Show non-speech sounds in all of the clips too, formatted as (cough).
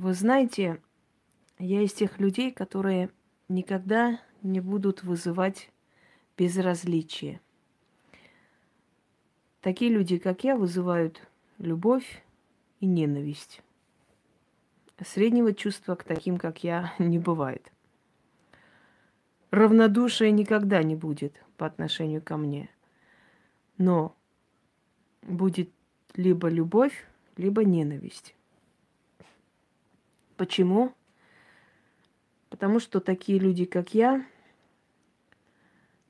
Вы знаете, я из тех людей, которые никогда не будут вызывать безразличие. Такие люди, как я, вызывают любовь и ненависть. Среднего чувства к таким, как я, (laughs) не бывает. Равнодушия никогда не будет по отношению ко мне. Но будет либо любовь, либо ненависть. Почему? Потому что такие люди, как я,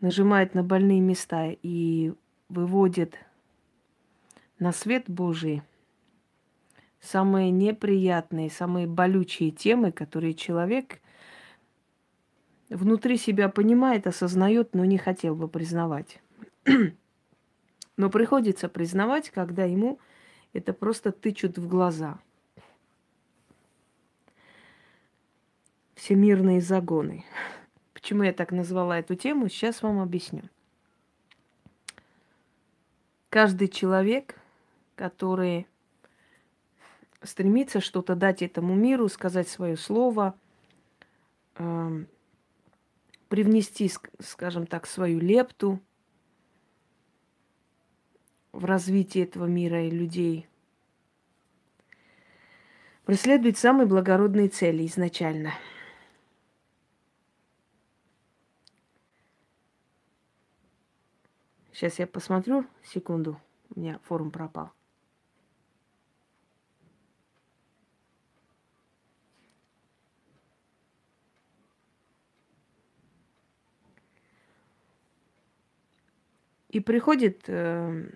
нажимают на больные места и выводят на свет Божий самые неприятные, самые болючие темы, которые человек внутри себя понимает, осознает, но не хотел бы признавать. (clears throat) но приходится признавать, когда ему это просто тычут в глаза. Всемирные загоны. (laughs) Почему я так назвала эту тему, сейчас вам объясню. Каждый человек, который стремится что-то дать этому миру, сказать свое слово, э, привнести, скажем так, свою лепту в развитие этого мира и людей, преследует самые благородные цели изначально. Сейчас я посмотрю, секунду, у меня форум пропал. И приходит э,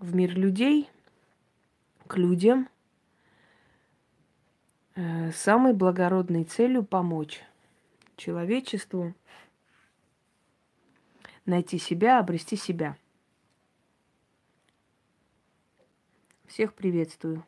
в мир людей, к людям, э, самой благородной целью помочь человечеству найти себя, обрести себя. Всех приветствую.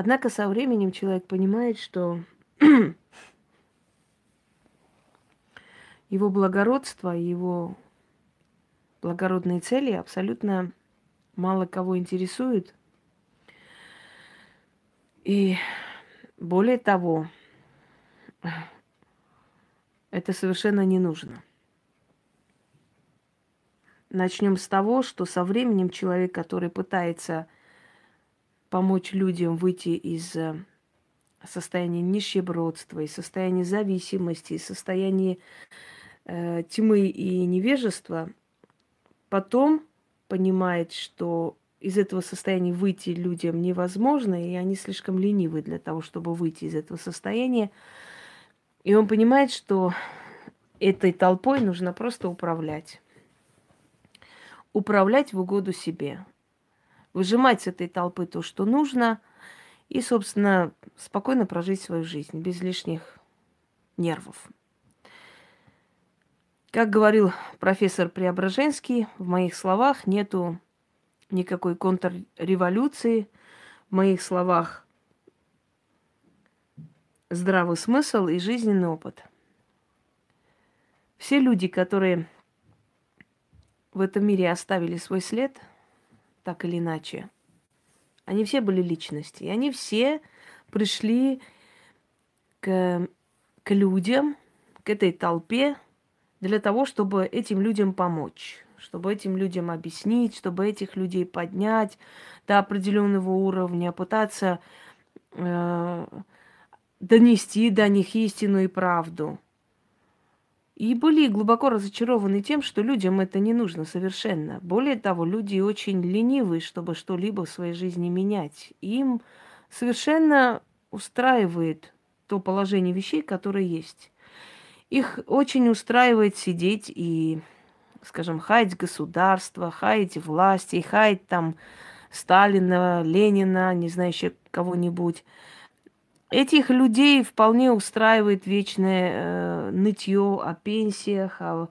Однако со временем человек понимает, что (clears throat) его благородство, его благородные цели абсолютно мало кого интересуют. И более того, это совершенно не нужно. Начнем с того, что со временем человек, который пытается помочь людям выйти из э, состояния нищебродства, из состояния зависимости, из состояния э, тьмы и невежества, потом понимает, что из этого состояния выйти людям невозможно, и они слишком ленивы для того, чтобы выйти из этого состояния. И он понимает, что этой толпой нужно просто управлять. Управлять в угоду себе выжимать с этой толпы то, что нужно, и, собственно, спокойно прожить свою жизнь без лишних нервов. Как говорил профессор Преображенский, в моих словах нету никакой контрреволюции, в моих словах здравый смысл и жизненный опыт. Все люди, которые в этом мире оставили свой след – так или иначе. Они все были личности. И они все пришли к, к людям, к этой толпе для того, чтобы этим людям помочь, чтобы этим людям объяснить, чтобы этих людей поднять до определенного уровня, пытаться э, донести до них истину и правду. И были глубоко разочарованы тем, что людям это не нужно совершенно. Более того, люди очень ленивы, чтобы что-либо в своей жизни менять. Им совершенно устраивает то положение вещей, которое есть. Их очень устраивает сидеть и, скажем, хаять государство, хаять власти, хаять там Сталина, Ленина, не знаю, еще кого-нибудь. Этих людей вполне устраивает вечное э, нытье о пенсиях, о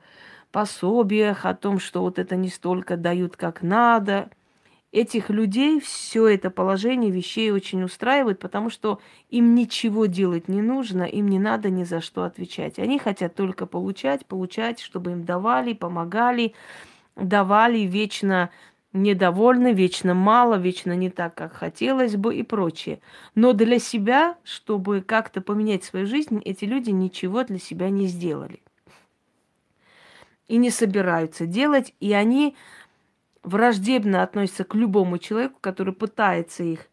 пособиях, о том, что вот это не столько дают, как надо. Этих людей все это положение вещей очень устраивает, потому что им ничего делать не нужно, им не надо ни за что отвечать. Они хотят только получать, получать, чтобы им давали, помогали, давали вечно недовольны, вечно мало, вечно не так, как хотелось бы и прочее. Но для себя, чтобы как-то поменять свою жизнь, эти люди ничего для себя не сделали. И не собираются делать, и они враждебно относятся к любому человеку, который пытается их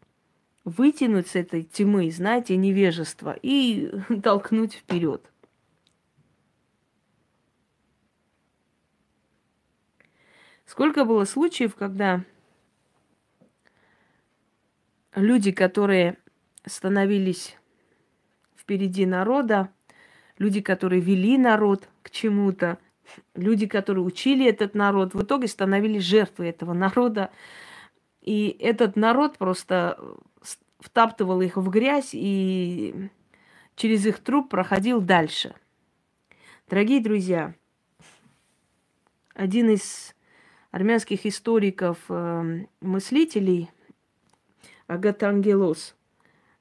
вытянуть с этой тьмы, знаете, невежества и (laughs) толкнуть вперед. Сколько было случаев, когда люди, которые становились впереди народа, люди, которые вели народ к чему-то, люди, которые учили этот народ, в итоге становились жертвой этого народа. И этот народ просто втаптывал их в грязь и через их труп проходил дальше. Дорогие друзья, один из армянских историков, э, Агатангелос,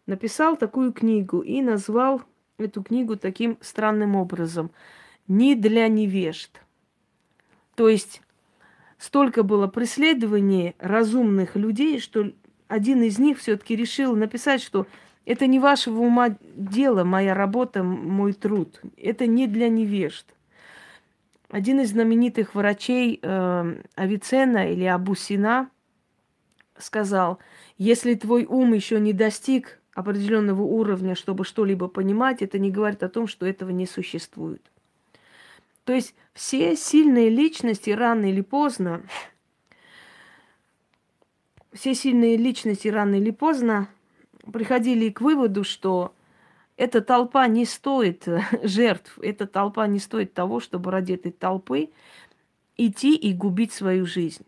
написал такую книгу и назвал эту книгу таким странным образом – не для невежд. То есть столько было преследований разумных людей, что один из них все-таки решил написать, что это не вашего ума дело, моя работа, мой труд. Это не для невежд. Один из знаменитых врачей э, Авицена или Абусина сказал, если твой ум еще не достиг определенного уровня, чтобы что-либо понимать, это не говорит о том, что этого не существует. То есть все сильные личности рано или поздно, все сильные личности рано или поздно приходили к выводу, что эта толпа не стоит жертв, эта толпа не стоит того, чтобы ради этой толпы идти и губить свою жизнь.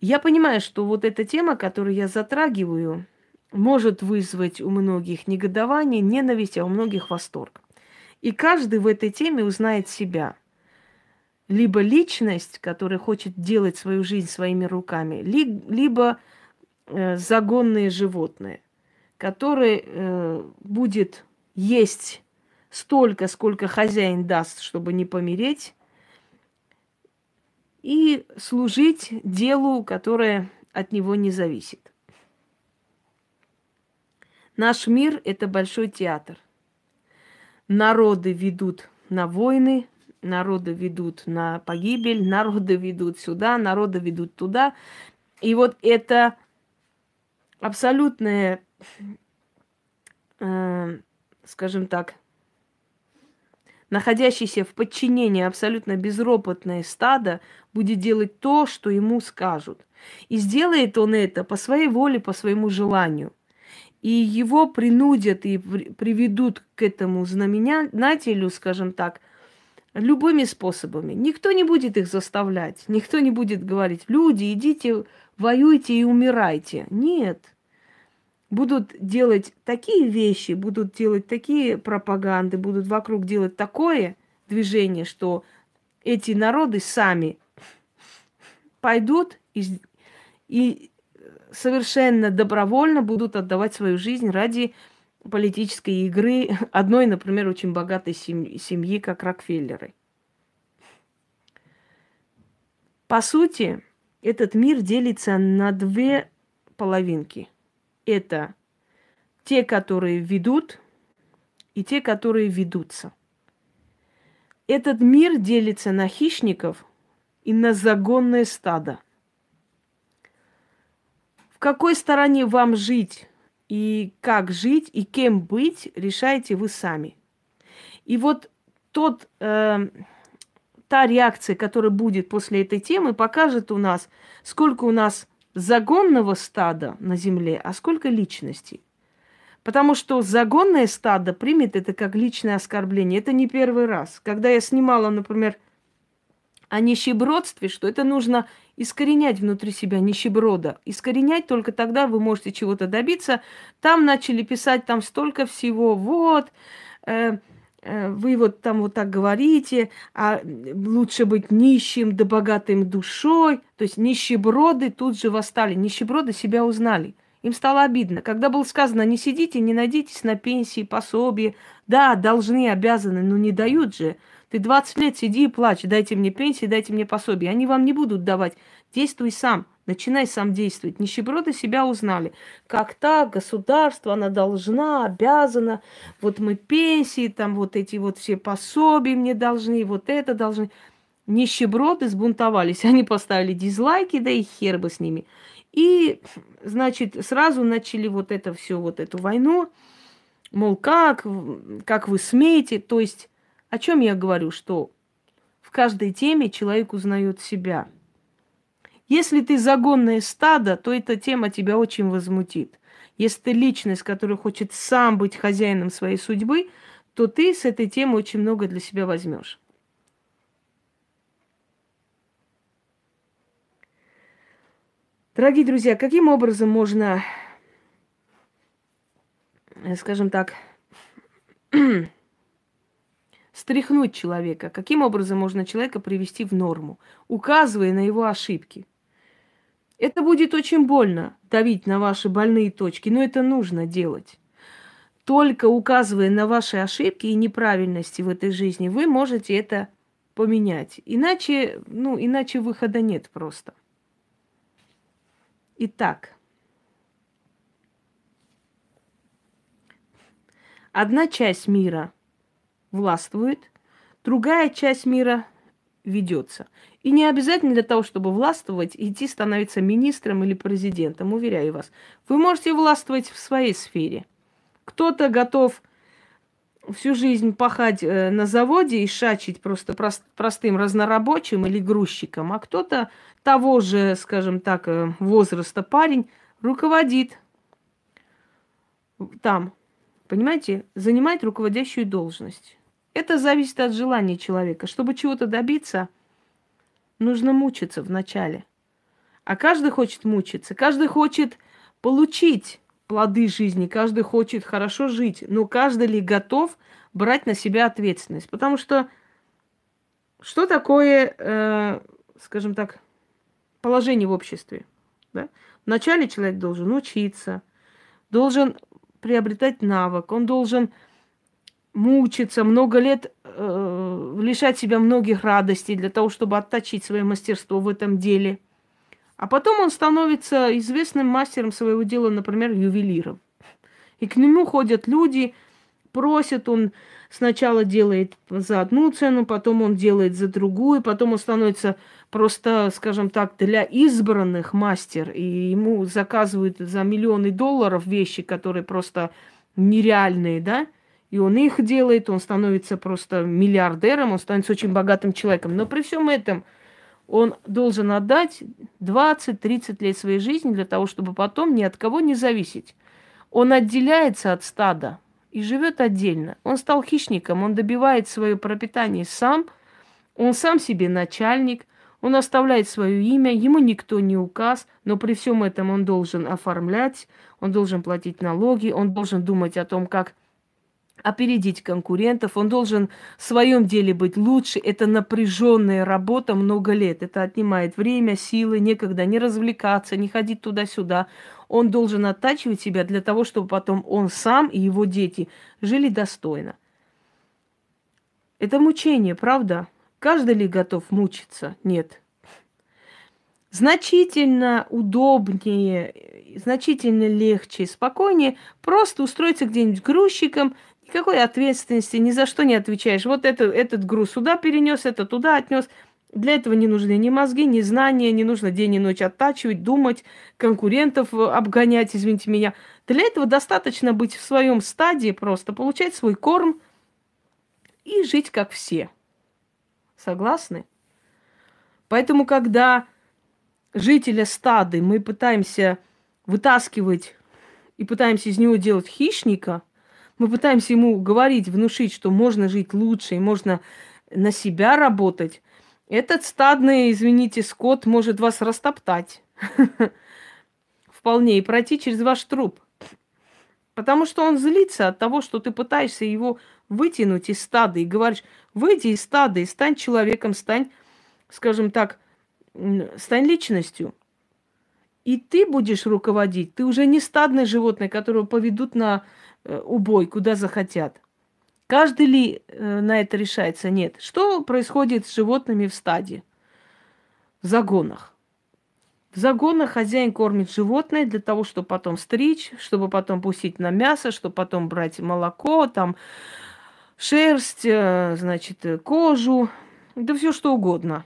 Я понимаю, что вот эта тема, которую я затрагиваю, может вызвать у многих негодование, ненависть, а у многих восторг. И каждый в этой теме узнает себя. Либо личность, которая хочет делать свою жизнь своими руками, ли, либо э, загонные животные, которые э, будет есть столько, сколько хозяин даст, чтобы не помереть, и служить делу, которое от него не зависит. Наш мир – это большой театр народы ведут на войны, народы ведут на погибель, народы ведут сюда, народы ведут туда. И вот это абсолютное, э, скажем так, находящееся в подчинении абсолютно безропотное стадо будет делать то, что ему скажут. И сделает он это по своей воле, по своему желанию – и его принудят и приведут к этому знаменателю, скажем так, любыми способами. Никто не будет их заставлять, никто не будет говорить, люди, идите, воюйте и умирайте. Нет. Будут делать такие вещи, будут делать такие пропаганды, будут вокруг делать такое движение, что эти народы сами пойдут и, и совершенно добровольно будут отдавать свою жизнь ради политической игры одной, например, очень богатой семьи, как Рокфеллеры. По сути, этот мир делится на две половинки. Это те, которые ведут, и те, которые ведутся. Этот мир делится на хищников и на загонное стадо какой стороне вам жить и как жить и кем быть, решаете вы сами. И вот тот, э, та реакция, которая будет после этой темы, покажет у нас, сколько у нас загонного стада на земле, а сколько личностей. Потому что загонное стадо примет это как личное оскорбление. Это не первый раз. Когда я снимала, например, о нищебродстве, что это нужно искоренять внутри себя нищеброда. Искоренять только тогда вы можете чего-то добиться. Там начали писать там столько всего. Вот, э, э, вы вот там вот так говорите, а лучше быть нищим да богатым душой. То есть нищеброды тут же восстали, нищеброды себя узнали. Им стало обидно. Когда было сказано, не сидите, не найдитесь на пенсии, пособие. Да, должны, обязаны, но не дают же. Ты 20 лет сиди и плачь, дайте мне пенсии, дайте мне пособие. Они вам не будут давать. Действуй сам. Начинай сам действовать. Нищеброды себя узнали. Как так, государство, она должна, обязана. Вот мы пенсии, там вот эти вот все пособия мне должны, вот это должны. Нищеброды сбунтовались. Они поставили дизлайки, да и хер бы с ними. И, значит, сразу начали вот это все, вот эту войну. Мол, как, как вы смеете? То есть, о чем я говорю, что в каждой теме человек узнает себя – если ты загонное стадо, то эта тема тебя очень возмутит. Если ты личность, которая хочет сам быть хозяином своей судьбы, то ты с этой темы очень много для себя возьмешь. Дорогие друзья, каким образом можно, скажем так, (clears throat) стряхнуть человека? Каким образом можно человека привести в норму, указывая на его ошибки? Это будет очень больно давить на ваши больные точки, но это нужно делать. Только указывая на ваши ошибки и неправильности в этой жизни, вы можете это поменять. Иначе, ну, иначе выхода нет просто. Итак, одна часть мира властвует, другая часть мира ведется. И не обязательно для того, чтобы властвовать, идти становиться министром или президентом, уверяю вас. Вы можете властвовать в своей сфере. Кто-то готов всю жизнь пахать э, на заводе и шачить просто прост, простым разнорабочим или грузчиком, а кто-то того же, скажем так, э, возраста парень руководит там, понимаете, занимает руководящую должность. Это зависит от желания человека. Чтобы чего-то добиться – нужно мучиться вначале. А каждый хочет мучиться, каждый хочет получить плоды жизни, каждый хочет хорошо жить, но каждый ли готов брать на себя ответственность? Потому что что такое, э, скажем так, положение в обществе? Да? Вначале человек должен учиться, должен приобретать навык, он должен мучиться, много лет э, лишать себя многих радостей для того, чтобы отточить свое мастерство в этом деле. А потом он становится известным мастером своего дела, например, ювелиром. И к нему ходят люди, просят, он сначала делает за одну цену, потом он делает за другую, потом он становится просто, скажем так, для избранных мастер, и ему заказывают за миллионы долларов вещи, которые просто нереальные, да, и он их делает, он становится просто миллиардером, он становится очень богатым человеком. Но при всем этом он должен отдать 20-30 лет своей жизни для того, чтобы потом ни от кого не зависеть. Он отделяется от стада и живет отдельно. Он стал хищником, он добивает свое пропитание сам, он сам себе начальник, он оставляет свое имя, ему никто не указ, но при всем этом он должен оформлять, он должен платить налоги, он должен думать о том, как опередить конкурентов, он должен в своем деле быть лучше. Это напряженная работа много лет. Это отнимает время, силы, некогда не развлекаться, не ходить туда-сюда. Он должен оттачивать себя для того, чтобы потом он сам и его дети жили достойно. Это мучение, правда? Каждый ли готов мучиться? Нет. Значительно удобнее, значительно легче, спокойнее просто устроиться где-нибудь грузчиком, Никакой ответственности, ни за что не отвечаешь. Вот это, этот груз сюда перенес, это туда отнес. Для этого не нужны ни мозги, ни знания, не нужно день и ночь оттачивать, думать, конкурентов обгонять, извините меня. Для этого достаточно быть в своем стадии просто, получать свой корм и жить как все. Согласны? Поэтому, когда жителя стады мы пытаемся вытаскивать и пытаемся из него делать хищника – мы пытаемся ему говорить, внушить, что можно жить лучше и можно на себя работать. Этот стадный, извините, скот может вас растоптать. (laughs) Вполне и пройти через ваш труп. Потому что он злится от того, что ты пытаешься его вытянуть из стада и говоришь, выйди из стада и стань человеком, стань, скажем так, стань личностью. И ты будешь руководить. Ты уже не стадное животное, которого поведут на убой, куда захотят. Каждый ли э, на это решается? Нет. Что происходит с животными в стаде? В загонах. В загонах хозяин кормит животное для того, чтобы потом стричь, чтобы потом пустить на мясо, чтобы потом брать молоко, там шерсть, э, значит, кожу, да все что угодно.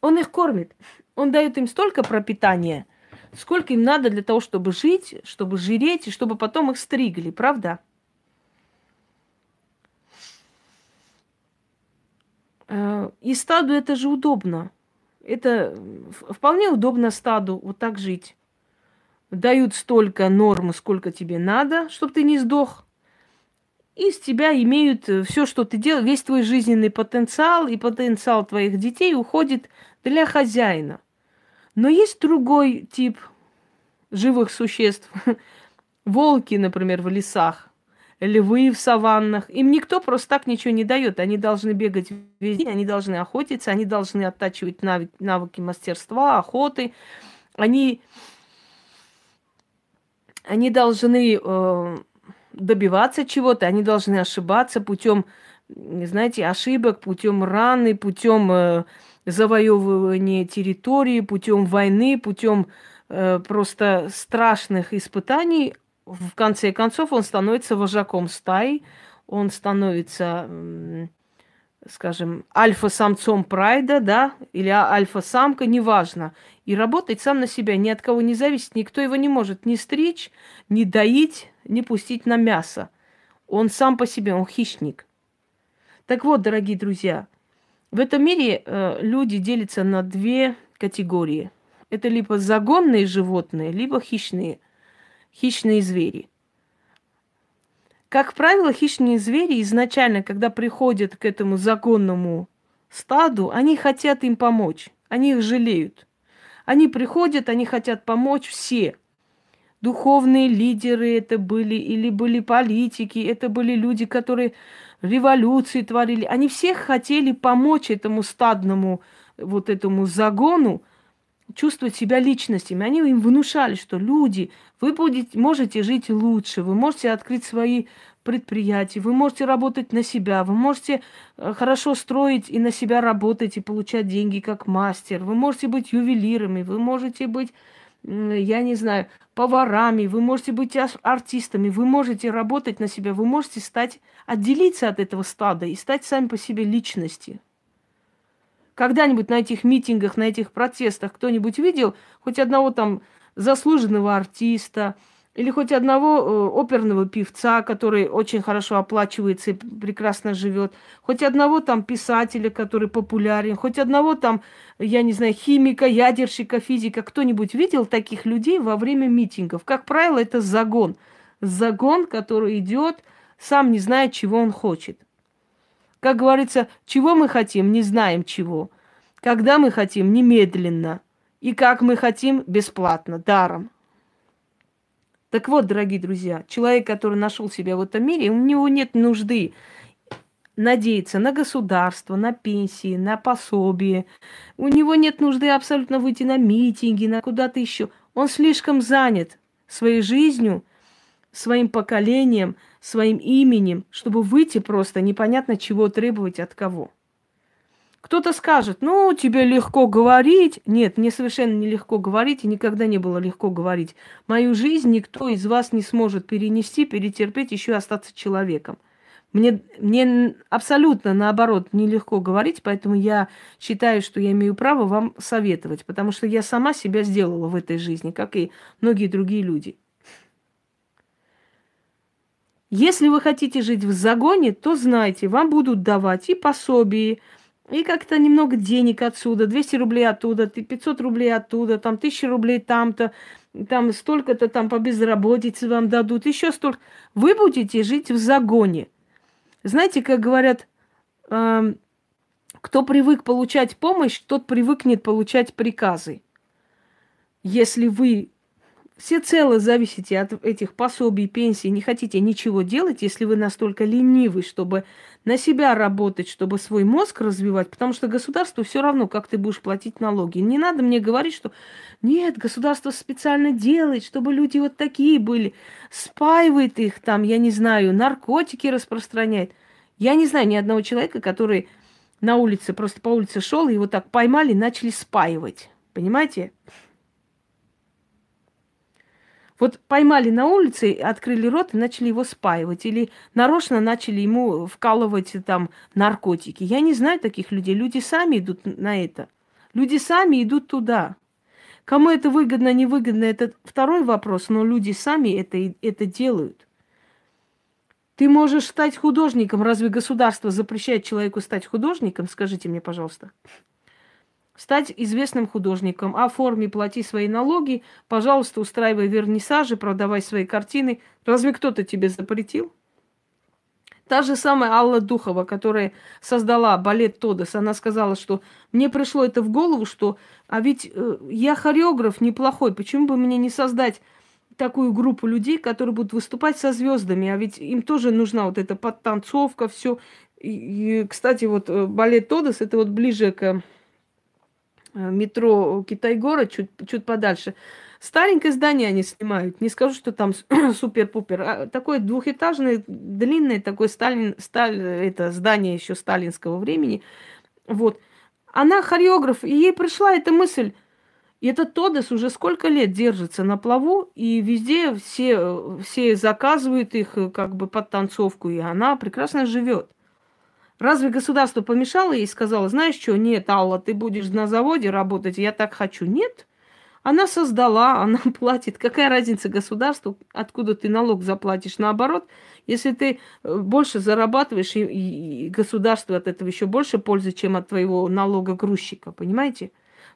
Он их кормит. Он дает им столько пропитания, сколько им надо для того, чтобы жить, чтобы жиреть, и чтобы потом их стригли, правда? Э, и стаду это же удобно. Это вполне удобно стаду вот так жить. Дают столько норм, сколько тебе надо, чтобы ты не сдох. И с тебя имеют э, все, что ты делаешь, весь твой жизненный потенциал и потенциал твоих детей уходит для хозяина. Но есть другой тип живых существ. (laughs) Волки, например, в лесах львы в саваннах. Им никто просто так ничего не дает. Они должны бегать везде, они должны охотиться, они должны оттачивать навыки, навыки мастерства, охоты. Они, они должны э, добиваться чего-то, они должны ошибаться путем, знаете, ошибок, путем раны, путем э, завоевывания территории, путем войны, путем э, просто страшных испытаний в конце концов он становится вожаком стаи, он становится, скажем, альфа-самцом прайда, да, или а, альфа-самка, неважно. И работать сам на себя, ни от кого не зависит, никто его не может ни стричь, ни доить, ни пустить на мясо. Он сам по себе, он хищник. Так вот, дорогие друзья, в этом мире э, люди делятся на две категории. Это либо загонные животные, либо хищные – хищные звери. Как правило, хищные звери изначально, когда приходят к этому законному стаду, они хотят им помочь, они их жалеют. Они приходят, они хотят помочь все. Духовные лидеры это были, или были политики, это были люди, которые революции творили. Они все хотели помочь этому стадному, вот этому загону, чувствовать себя личностями. Они им внушали, что люди, вы будете, можете жить лучше, вы можете открыть свои предприятия, вы можете работать на себя, вы можете э, хорошо строить и на себя работать и получать деньги как мастер, вы можете быть ювелирами, вы можете быть, я не знаю, поварами, вы можете быть артистами, вы можете работать на себя, вы можете стать, отделиться от этого стада и стать сами по себе личности. Когда-нибудь на этих митингах, на этих протестах кто-нибудь видел хоть одного там заслуженного артиста или хоть одного э, оперного певца, который очень хорошо оплачивается и прекрасно живет, хоть одного там писателя, который популярен, хоть одного там, я не знаю, химика, ядерщика, физика, кто-нибудь видел таких людей во время митингов? Как правило, это загон. Загон, который идет, сам не знает, чего он хочет. Как говорится, чего мы хотим, не знаем чего. Когда мы хотим, немедленно. И как мы хотим, бесплатно, даром. Так вот, дорогие друзья, человек, который нашел себя в этом мире, у него нет нужды надеяться на государство, на пенсии, на пособие. У него нет нужды абсолютно выйти на митинги, на куда-то еще. Он слишком занят своей жизнью, своим поколением, своим именем, чтобы выйти просто непонятно чего требовать от кого. Кто-то скажет, ну, тебе легко говорить. Нет, мне совершенно нелегко говорить, и никогда не было легко говорить. Мою жизнь никто из вас не сможет перенести, перетерпеть, еще остаться человеком. Мне, мне абсолютно наоборот нелегко говорить, поэтому я считаю, что я имею право вам советовать, потому что я сама себя сделала в этой жизни, как и многие другие люди. Если вы хотите жить в загоне, то знайте, вам будут давать и пособие, и как-то немного денег отсюда, 200 рублей оттуда, 500 рублей оттуда, там 1000 рублей там-то, там столько-то там по безработице вам дадут, еще столько. Вы будете жить в загоне. Знаете, как говорят, э, кто привык получать помощь, тот привыкнет получать приказы. Если вы все цело зависите от этих пособий, пенсий, не хотите ничего делать, если вы настолько ленивы, чтобы на себя работать, чтобы свой мозг развивать, потому что государству все равно, как ты будешь платить налоги. Не надо мне говорить, что нет, государство специально делает, чтобы люди вот такие были, спаивает их там, я не знаю, наркотики распространяет. Я не знаю ни одного человека, который на улице, просто по улице шел, его так поймали, начали спаивать. Понимаете? Вот поймали на улице, открыли рот и начали его спаивать. Или нарочно начали ему вкалывать там наркотики. Я не знаю таких людей. Люди сами идут на это. Люди сами идут туда. Кому это выгодно, невыгодно, это второй вопрос, но люди сами это, это делают. Ты можешь стать художником. Разве государство запрещает человеку стать художником? Скажите мне, пожалуйста стать известным художником. Оформи, плати свои налоги, пожалуйста, устраивай вернисажи, продавай свои картины. Разве кто-то тебе запретил? Та же самая Алла Духова, которая создала балет Тодос, она сказала, что мне пришло это в голову, что а ведь э, я хореограф неплохой, почему бы мне не создать такую группу людей, которые будут выступать со звездами, а ведь им тоже нужна вот эта подтанцовка, все. И, и, кстати, вот э, балет Тодос это вот ближе к Э, метро Китай-город, чуть, чуть подальше. Старенькое здание они снимают. Не скажу, что там (clears throat) супер-пупер. А такое двухэтажное, длинное такое Сталин, сталь, это здание еще сталинского времени. Вот. Она хореограф, и ей пришла эта мысль. И этот Тодес уже сколько лет держится на плаву, и везде все, все заказывают их э, как бы под танцовку, и она прекрасно живет. Разве государство помешало ей и сказало, знаешь что, нет, Алла, ты будешь на заводе работать, я так хочу. Нет. Она создала, (laughs) она платит. Какая разница государству, откуда ты налог заплатишь? Наоборот, если ты э, больше зарабатываешь, и, и государство от этого еще больше пользы, чем от твоего налога понимаете?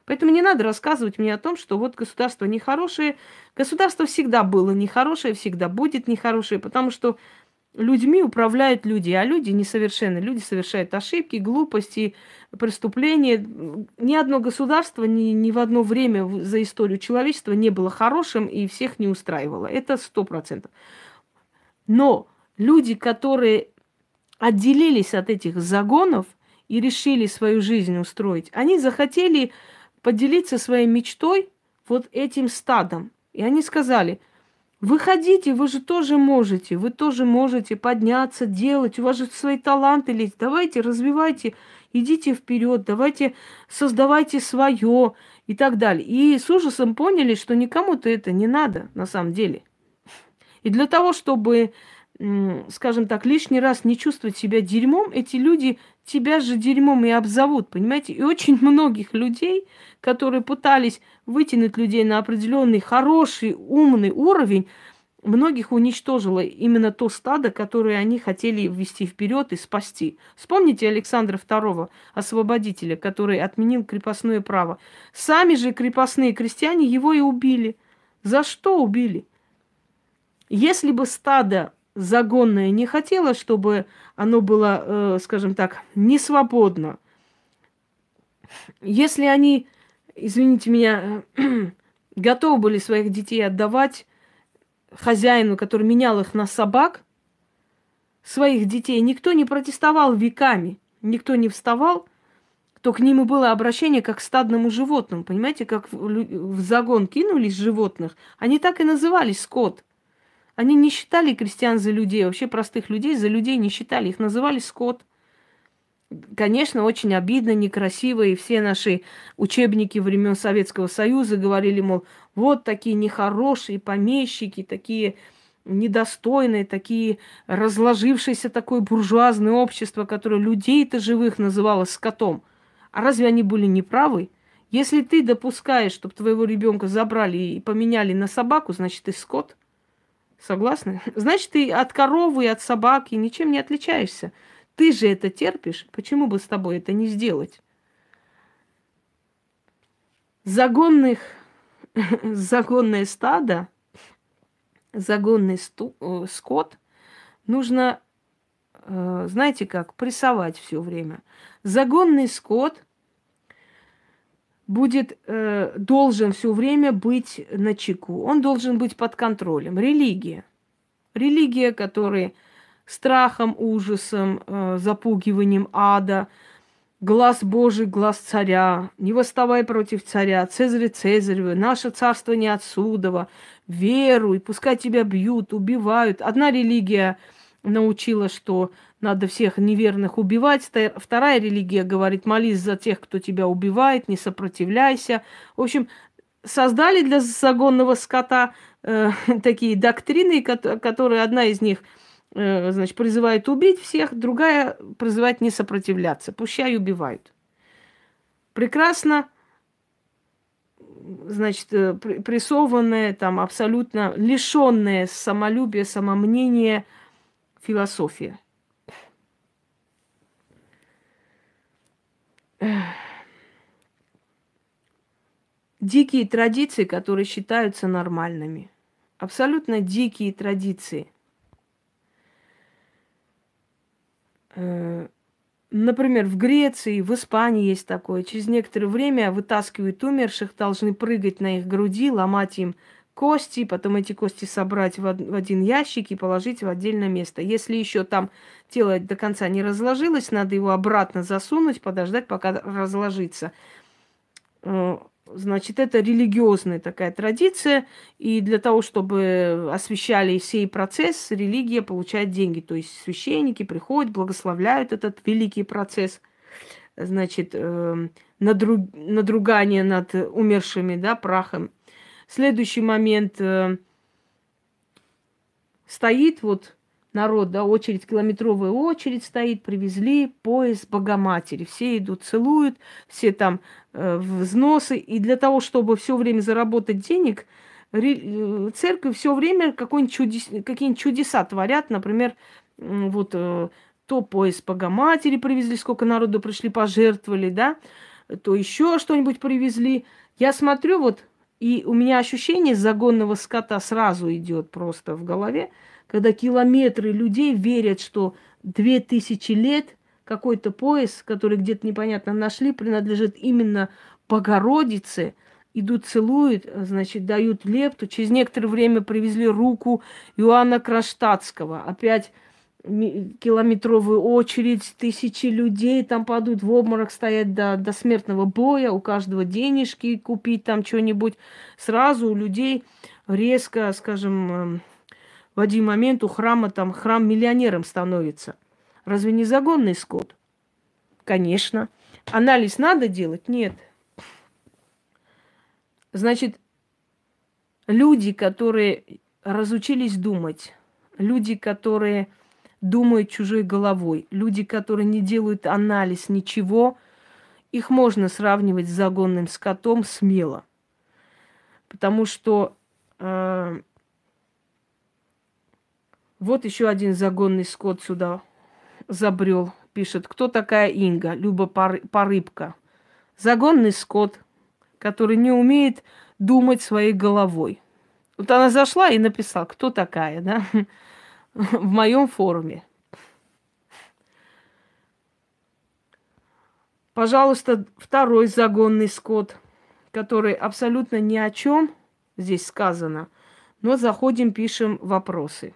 Поэтому не надо рассказывать мне о том, что вот государство нехорошее. Государство всегда было нехорошее, всегда будет нехорошее, потому что людьми управляют люди, а люди несовершенны. Люди совершают ошибки, глупости, преступления. Ни одно государство ни, ни в одно время за историю человечества не было хорошим и всех не устраивало. Это сто процентов. Но люди, которые отделились от этих загонов и решили свою жизнь устроить, они захотели поделиться своей мечтой вот этим стадом. И они сказали – Выходите, вы же тоже можете, вы тоже можете подняться, делать, у вас же свои таланты есть. Давайте, развивайте, идите вперед, давайте, создавайте свое и так далее. И с ужасом поняли, что никому-то это не надо на самом деле. И для того, чтобы, скажем так, лишний раз не чувствовать себя дерьмом, эти люди тебя же дерьмом и обзовут, понимаете? И очень (laughs) многих людей, которые пытались вытянуть людей на определенный хороший, умный уровень, многих уничтожило именно то стадо, которое они хотели ввести вперед и спасти. Вспомните Александра II, освободителя, который отменил крепостное право. Сами же крепостные крестьяне его и убили. За что убили? Если бы стадо загонное не хотело, чтобы оно было, э, скажем так, не свободно, если они извините меня, (clears throat) готовы были своих детей отдавать хозяину, который менял их на собак, своих детей, никто не протестовал веками, никто не вставал, то к ним и было обращение как к стадному животному. Понимаете, как в загон кинулись животных, они так и назывались скот. Они не считали крестьян за людей, вообще простых людей за людей не считали, их называли скот конечно, очень обидно, некрасиво, и все наши учебники времен Советского Союза говорили, мол, вот такие нехорошие помещики, такие недостойные, такие разложившиеся такое буржуазное общество, которое людей-то живых называло скотом. А разве они были неправы? Если ты допускаешь, чтобы твоего ребенка забрали и поменяли на собаку, значит, ты скот. Согласны? Значит, ты от коровы и от собаки ничем не отличаешься. Ты же это терпишь, почему бы с тобой это не сделать? Загонных, (laughs) загонное стадо, загонный сту, э, скот нужно, э, знаете как, прессовать все время. Загонный скот будет, э, должен все время быть на чеку. Он должен быть под контролем. Религия. Религия, которая страхом, ужасом, э, запугиванием ада, глаз Божий, глаз царя, не восставай против царя, Цезарь Цезаревы, наше царство не отсюда, веруй, пускай тебя бьют, убивают. Одна религия научила, что надо всех неверных убивать. Вторая религия говорит, молись за тех, кто тебя убивает, не сопротивляйся. В общем, создали для загонного скота э, (laughs) такие доктрины, которые одна из них э, значит, призывает убить всех, другая призывает не сопротивляться. Пущай убивают. Прекрасно, значит, э, прессованная, там, абсолютно лишенная самолюбия, самомнения философия. Дикие традиции, которые считаются нормальными. Абсолютно дикие традиции. Э, например, в Греции, в Испании есть такое. Через некоторое время вытаскивают умерших, должны прыгать на их груди, ломать им кости, потом эти кости собрать в один ящик и положить в отдельное место. Если еще там тело до конца не разложилось, надо его обратно засунуть, подождать, пока разложится. Э, значит, это религиозная такая традиция, и для того, чтобы освещали сей процесс, религия получает деньги. То есть священники приходят, благословляют этот великий процесс, значит, э, надругание над умершими, да, прахом Следующий момент э, стоит вот народ, да, очередь, километровая очередь стоит, привезли поезд Богоматери. Все идут, целуют, все там э, взносы. И для того, чтобы все время заработать денег, э, церковь все время чудес, какие-нибудь чудеса творят. Например, вот э, то поезд Богоматери привезли, сколько народу пришли, пожертвовали, да, то еще что-нибудь привезли. Я смотрю, вот и у меня ощущение загонного скота сразу идет просто в голове, когда километры людей верят, что две тысячи лет какой-то пояс, который где-то непонятно нашли, принадлежит именно Богородице, идут, целуют, значит, дают лепту. Через некоторое время привезли руку Иоанна Кронштадтского. Опять километровую очередь, тысячи людей там падают в обморок, стоять до, до смертного боя, у каждого денежки купить там что-нибудь. Сразу у людей резко, скажем, эм, в один момент у храма там храм миллионером становится. Разве не загонный скот? Конечно. Анализ надо делать? Нет. Значит, люди, которые разучились думать, люди, которые думают чужой головой. Люди, которые не делают анализ ничего, их можно сравнивать с загонным скотом смело. Потому что э, вот еще один загонный скот сюда забрел. Пишет, кто такая Инга, Люба Порыбка. Загонный скот, который не умеет думать своей головой. Вот она зашла и написала, кто такая, (laughs) да? (laughs) в моем форуме. Пожалуйста, второй загонный скот, который абсолютно ни о чем здесь сказано, но заходим, пишем вопросы.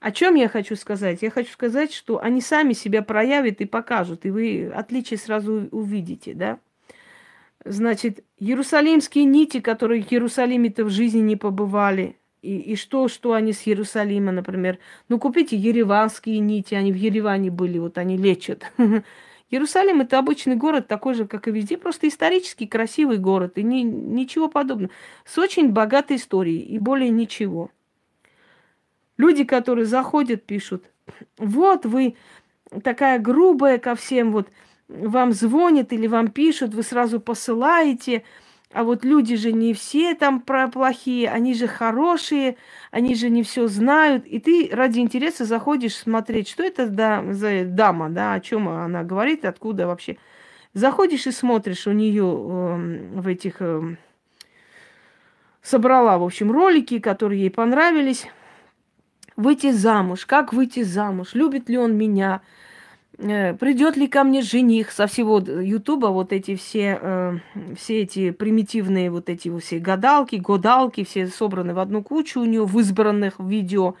О чем я хочу сказать? Я хочу сказать, что они сами себя проявят и покажут, и вы отличие сразу увидите, да? Значит, иерусалимские нити, которые в Иерусалиме-то в жизни не побывали, и, и что, что они с Иерусалима, например. Ну, купите ереванские нити, они в Ереване были, вот они лечат. (laughs) Иерусалим это обычный город, такой же, как и везде, просто исторический красивый город, и ни, ничего подобного. С очень богатой историей, и более ничего. Люди, которые заходят, пишут, вот вы такая грубая ко всем, вот вам звонят или вам пишут, вы сразу посылаете, а вот люди же не все там про плохие, они же хорошие, они же не все знают. И ты ради интереса заходишь смотреть, что это за дама, да, о чем она говорит, откуда вообще. Заходишь и смотришь у нее э, эм, в этих... Э, собрала, в общем, ролики, которые ей понравились. Выйти замуж, как выйти замуж, любит ли он меня, придет ли ко мне жених со всего Ютуба, вот эти все, э, все эти примитивные вот эти вот все гадалки, годалки, все собраны в одну кучу у нее в избранных видео.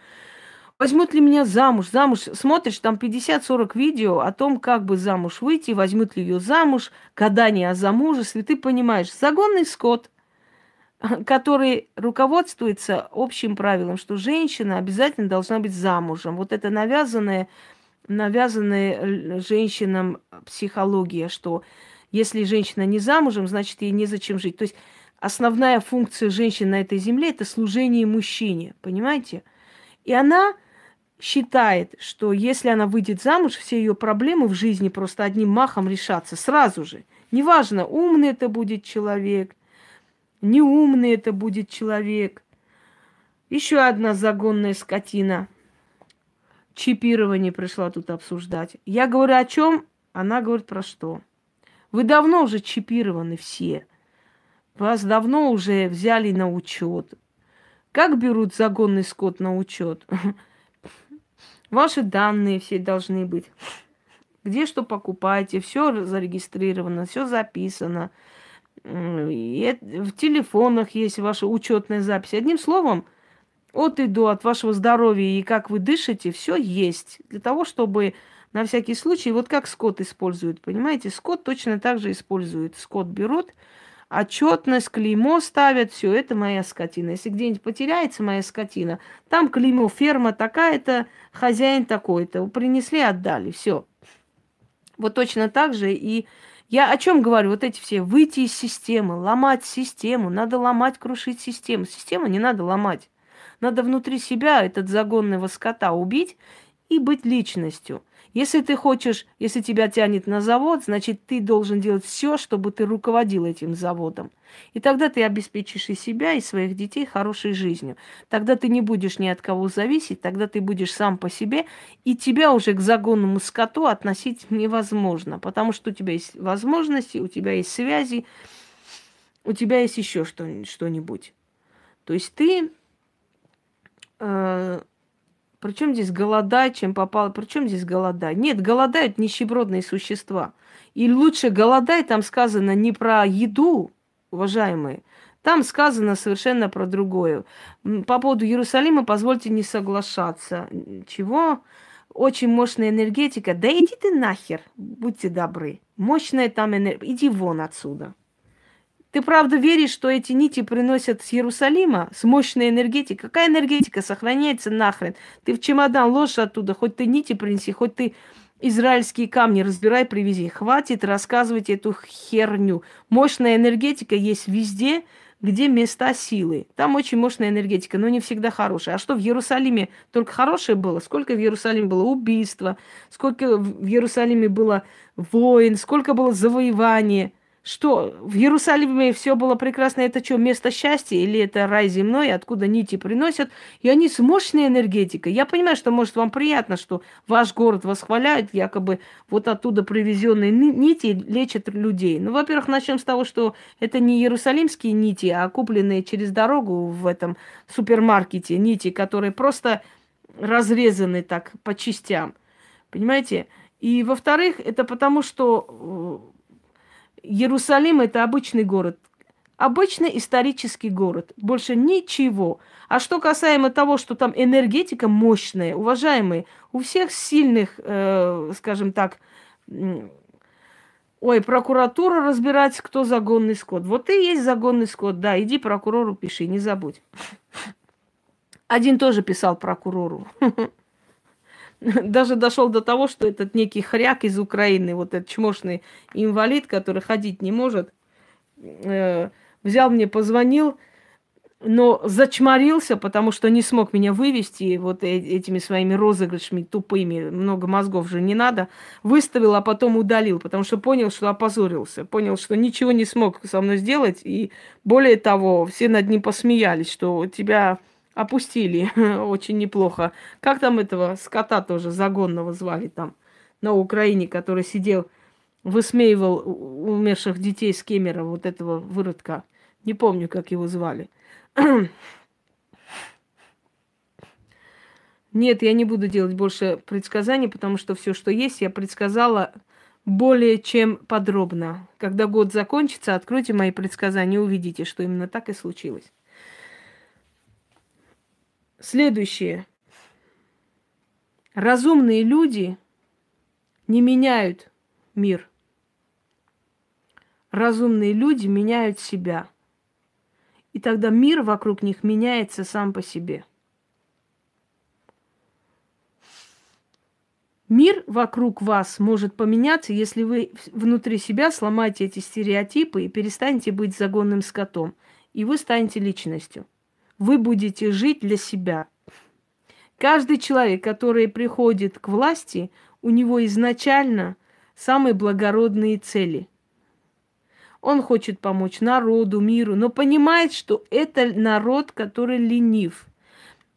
Возьмут ли меня замуж? Замуж, смотришь, там 50-40 видео о том, как бы замуж выйти, возьмут ли ее замуж, гадание о замужестве. Ты понимаешь, загонный скот, (laughs) который руководствуется общим правилом, что женщина обязательно должна быть замужем. Вот это навязанное навязанная женщинам психология, что если женщина не замужем, значит, ей незачем жить. То есть основная функция женщины на этой земле – это служение мужчине, понимаете? И она считает, что если она выйдет замуж, все ее проблемы в жизни просто одним махом решатся сразу же. Неважно, умный это будет человек, неумный это будет человек. Еще одна загонная скотина – чипирование пришла тут обсуждать. Я говорю о чем? Она говорит про что? Вы давно уже чипированы все. Вас давно уже взяли на учет. Как берут загонный скот на учет? (laughs) Ваши данные все должны быть. Где что покупаете, все зарегистрировано, все записано. И в телефонах есть ваша учетная запись. Одним словом, от и до, от вашего здоровья и как вы дышите, все есть. Для того, чтобы на всякий случай, вот как скот использует, понимаете, скот точно так же использует. Скот берут, отчетность, клеймо ставят, все, это моя скотина. Если где-нибудь потеряется моя скотина, там клеймо, ферма такая-то, хозяин такой-то. Принесли, отдали, все. Вот точно так же и я о чем говорю? Вот эти все выйти из системы, ломать систему, надо ломать, крушить систему. Систему не надо ломать. Надо внутри себя этот загонного скота убить и быть личностью. Если ты хочешь, если тебя тянет на завод, значит, ты должен делать все, чтобы ты руководил этим заводом. И тогда ты обеспечишь и себя, и своих детей хорошей жизнью. Тогда ты не будешь ни от кого зависеть, тогда ты будешь сам по себе, и тебя уже к загонному скоту относить невозможно, потому что у тебя есть возможности, у тебя есть связи, у тебя есть еще что-нибудь. То есть ты э, причем здесь голодать, чем попало? Причем здесь голодать? Нет, голодают нищебродные существа. И лучше голодай, там сказано не про еду, уважаемые, там сказано совершенно про другое. По поводу Иерусалима позвольте не соглашаться. Чего? Очень мощная энергетика. Да иди ты нахер, будьте добры. Мощная там энергия. Иди вон отсюда. Ты правда веришь, что эти нити приносят с Иерусалима, с мощной энергетикой? Какая энергетика сохраняется нахрен? Ты в чемодан ложь оттуда, хоть ты нити принеси, хоть ты израильские камни разбирай, привези. Хватит рассказывать эту херню. Мощная энергетика есть везде, где места силы. Там очень мощная энергетика, но не всегда хорошая. А что в Иерусалиме только хорошее было? Сколько в Иерусалиме было убийства? Сколько в Иерусалиме было войн? Сколько было завоевания? Что, в Иерусалиме все было прекрасно, это что, место счастья или это рай земной, откуда нити приносят? И они с мощной энергетикой. Я понимаю, что, может, вам приятно, что ваш город восхваляет, якобы вот оттуда привезенные нити лечат людей. Ну, во-первых, начнем с того, что это не иерусалимские нити, а купленные через дорогу в этом супермаркете нити, которые просто разрезаны так по частям. Понимаете? И, во-вторых, это потому, что Иерусалим это обычный город. Обычный исторический город. Больше ничего. А что касаемо того, что там энергетика мощная, уважаемые, у всех сильных, э, скажем так, ой, прокуратура разбирать, кто загонный скот. Вот ты есть загонный скот, да, иди прокурору пиши, не забудь. Один тоже писал прокурору. (laughs) (laughs) даже дошел до того, что этот некий хряк из Украины, вот этот чмошный инвалид, который ходить не может, э, взял мне, позвонил, но зачморился, потому что не смог меня вывести вот э, этими своими розыгрышами тупыми, много мозгов же не надо, выставил, а потом удалил, потому что понял, что опозорился, понял, что ничего не смог со мной сделать, и более того, все над ним посмеялись, что тебя опустили (laughs) очень неплохо. Как там этого скота тоже загонного звали там на Украине, который сидел, высмеивал умерших детей с Кемера, вот этого выродка. Не помню, как его звали. (clears throat) Нет, я не буду делать больше предсказаний, потому что все, что есть, я предсказала более чем подробно. Когда год закончится, откройте мои предсказания, увидите, что именно так и случилось. Следующее. Разумные люди не меняют мир. Разумные люди меняют себя. И тогда мир вокруг них меняется сам по себе. Мир вокруг вас может поменяться, если вы внутри себя сломаете эти стереотипы и перестанете быть загонным скотом. И вы станете личностью. Вы будете жить для себя. Каждый человек, который приходит к власти, у него изначально самые благородные цели. Он хочет помочь народу, миру, но понимает, что это народ, который ленив –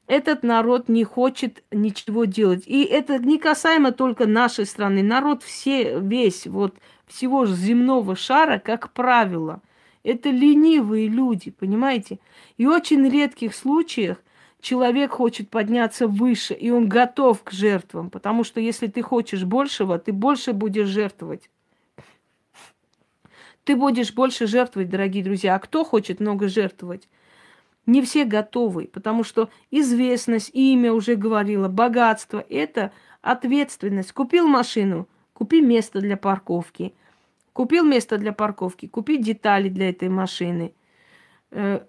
этот народ не хочет ничего делать. И это не касаемо только нашей страны. Народ все, весь, вот всего земного шара, как правило, это ленивые люди, понимаете? И в очень редких случаях человек хочет подняться выше, и он готов к жертвам, потому что если ты хочешь большего, ты больше будешь жертвовать. Ты будешь больше жертвовать, дорогие друзья. А кто хочет много жертвовать? не все готовы, потому что известность, имя уже говорила, богатство – это ответственность. Купил машину, купи место для парковки. Купил место для парковки, купи детали для этой машины. Э,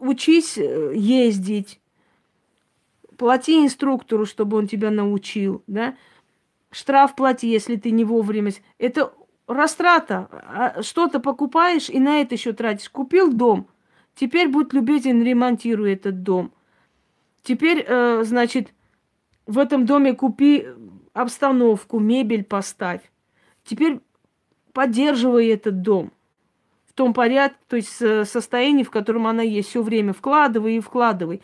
учись э, ездить, плати инструктору, чтобы он тебя научил, да? Штраф плати, если ты не вовремя. Это растрата. А что-то покупаешь и на это еще тратишь. Купил дом – Теперь будь любезен, ремонтируй этот дом. Теперь, э, значит, в этом доме купи обстановку, мебель поставь. Теперь поддерживай этот дом в том порядке, то есть состоянии, в котором она есть все время. Вкладывай и вкладывай.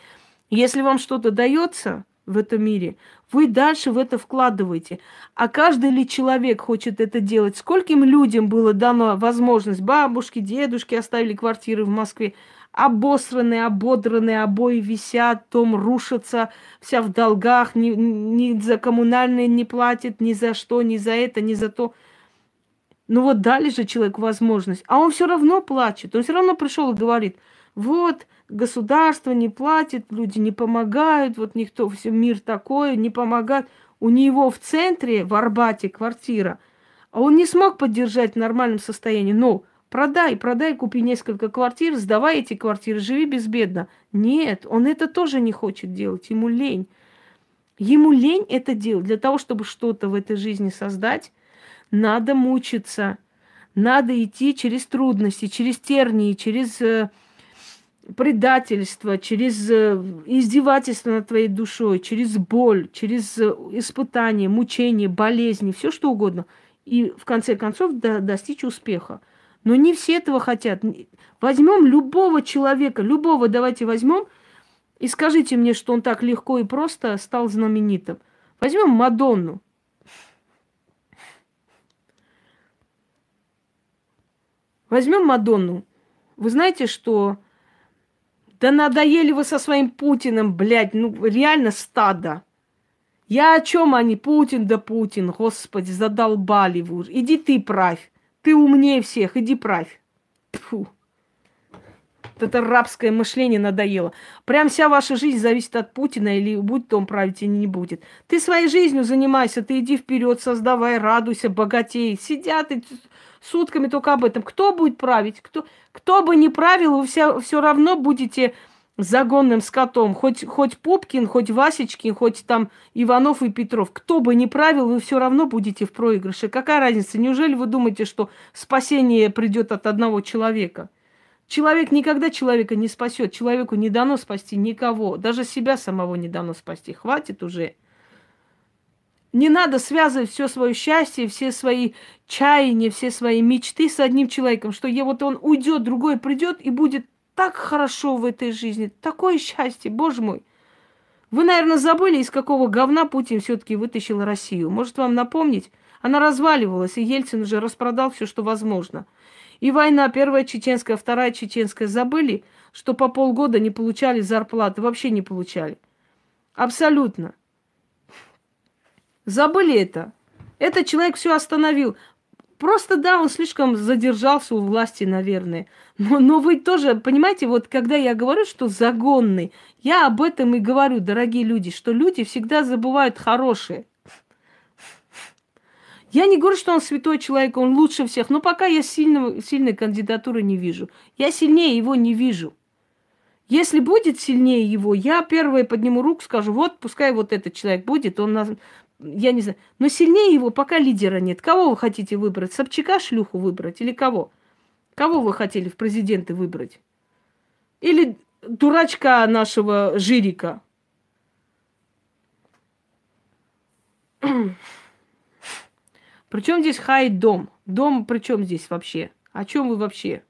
Если вам что-то дается в этом мире, вы дальше в это вкладываете. А каждый ли человек хочет это делать? Скольким людям было дано возможность? Бабушки, дедушки оставили квартиры в Москве обосранные, ободранные, обои висят, дом рушится, вся в долгах, ни, ни за коммунальные не платит, ни за что, ни за это, ни за то. Ну вот дали же человеку возможность, а он все равно плачет, он все равно пришел и говорит, вот, государство не платит, люди не помогают, вот никто, все мир такой, не помогает. У него в центре, в Арбате, квартира, а он не смог поддержать в нормальном состоянии, но Продай, продай, купи несколько квартир, сдавай эти квартиры, живи безбедно. Нет, он это тоже не хочет делать, ему лень. Ему лень это делать. Для того, чтобы что-то в этой жизни создать, надо мучиться, надо идти через трудности, через тернии, через э, предательство, через э, издевательство над твоей душой, через боль, через э, испытания, мучения, болезни, все что угодно. И в конце концов до, достичь успеха. Но не все этого хотят. Возьмем любого человека, любого давайте возьмем и скажите мне, что он так легко и просто стал знаменитым. Возьмем Мадонну. Возьмем Мадонну. Вы знаете, что да надоели вы со своим Путиным, блядь, ну реально стадо. Я о чем они? Путин да Путин, господи, задолбали вы. Иди ты правь. Ты умнее всех, иди правь. Фу. Это рабское мышление надоело. Прям вся ваша жизнь зависит от Путина, или будет он править, или не будет. Ты своей жизнью занимайся, ты иди вперед, создавай, радуйся, богатей. Сидят и сутками только об этом. Кто будет править? Кто, кто бы не правил, вы все, все равно будете загонным скотом. Хоть, хоть Пупкин, хоть Васечкин, хоть там Иванов и Петров. Кто бы ни правил, вы все равно будете в проигрыше. Какая разница? Неужели вы думаете, что спасение придет от одного человека? Человек никогда человека не спасет. Человеку не дано спасти никого. Даже себя самого не дано спасти. Хватит уже. Не надо связывать все свое счастье, все свои чаяния, все свои мечты с одним человеком, что я вот он уйдет, другой придет и будет так хорошо в этой жизни, такое счастье, боже мой. Вы, наверное, забыли, из какого говна Путин все-таки вытащил Россию. Может, вам напомнить? Она разваливалась, и Ельцин уже распродал все, что возможно. И война, первая чеченская, вторая чеченская, забыли, что по полгода не получали зарплаты, вообще не получали. Абсолютно. Забыли это. Этот человек все остановил. Просто да, он слишком задержался у власти, наверное. Но, но вы тоже, понимаете, вот когда я говорю, что загонный, я об этом и говорю, дорогие люди, что люди всегда забывают хорошее. Я не говорю, что он святой человек, он лучше всех, но пока я сильного, сильной кандидатуры не вижу. Я сильнее его не вижу. Если будет сильнее его, я первое подниму руку, скажу, вот, пускай вот этот человек будет, он нас, я не знаю. Но сильнее его пока лидера нет. Кого вы хотите выбрать? Собчака шлюху выбрать или кого? Кого вы хотели в президенты выбрать? Или дурачка нашего Жирика? Причем здесь хайт дом? Дом при чем здесь вообще? О чем вы вообще?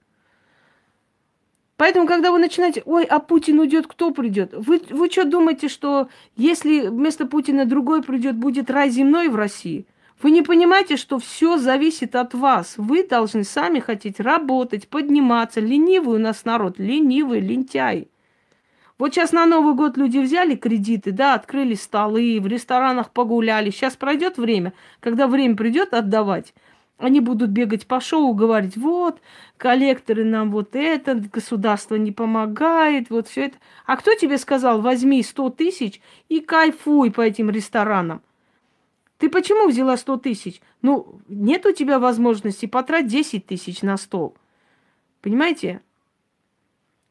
Поэтому, когда вы начинаете, ой, а Путин уйдет, кто придет? Вы, вы что думаете, что если вместо Путина другой придет, будет рай земной в России? Вы не понимаете, что все зависит от вас. Вы должны сами хотеть работать, подниматься. Ленивый у нас народ, ленивый, лентяй. Вот сейчас на Новый год люди взяли кредиты, да, открыли столы, в ресторанах погуляли. Сейчас пройдет время, когда время придет отдавать, они будут бегать по шоу, говорить, вот, коллекторы нам вот это, государство не помогает, вот все это. А кто тебе сказал, возьми 100 тысяч и кайфуй по этим ресторанам? Ты почему взяла 100 тысяч? Ну, нет у тебя возможности потрать 10 тысяч на стол. Понимаете?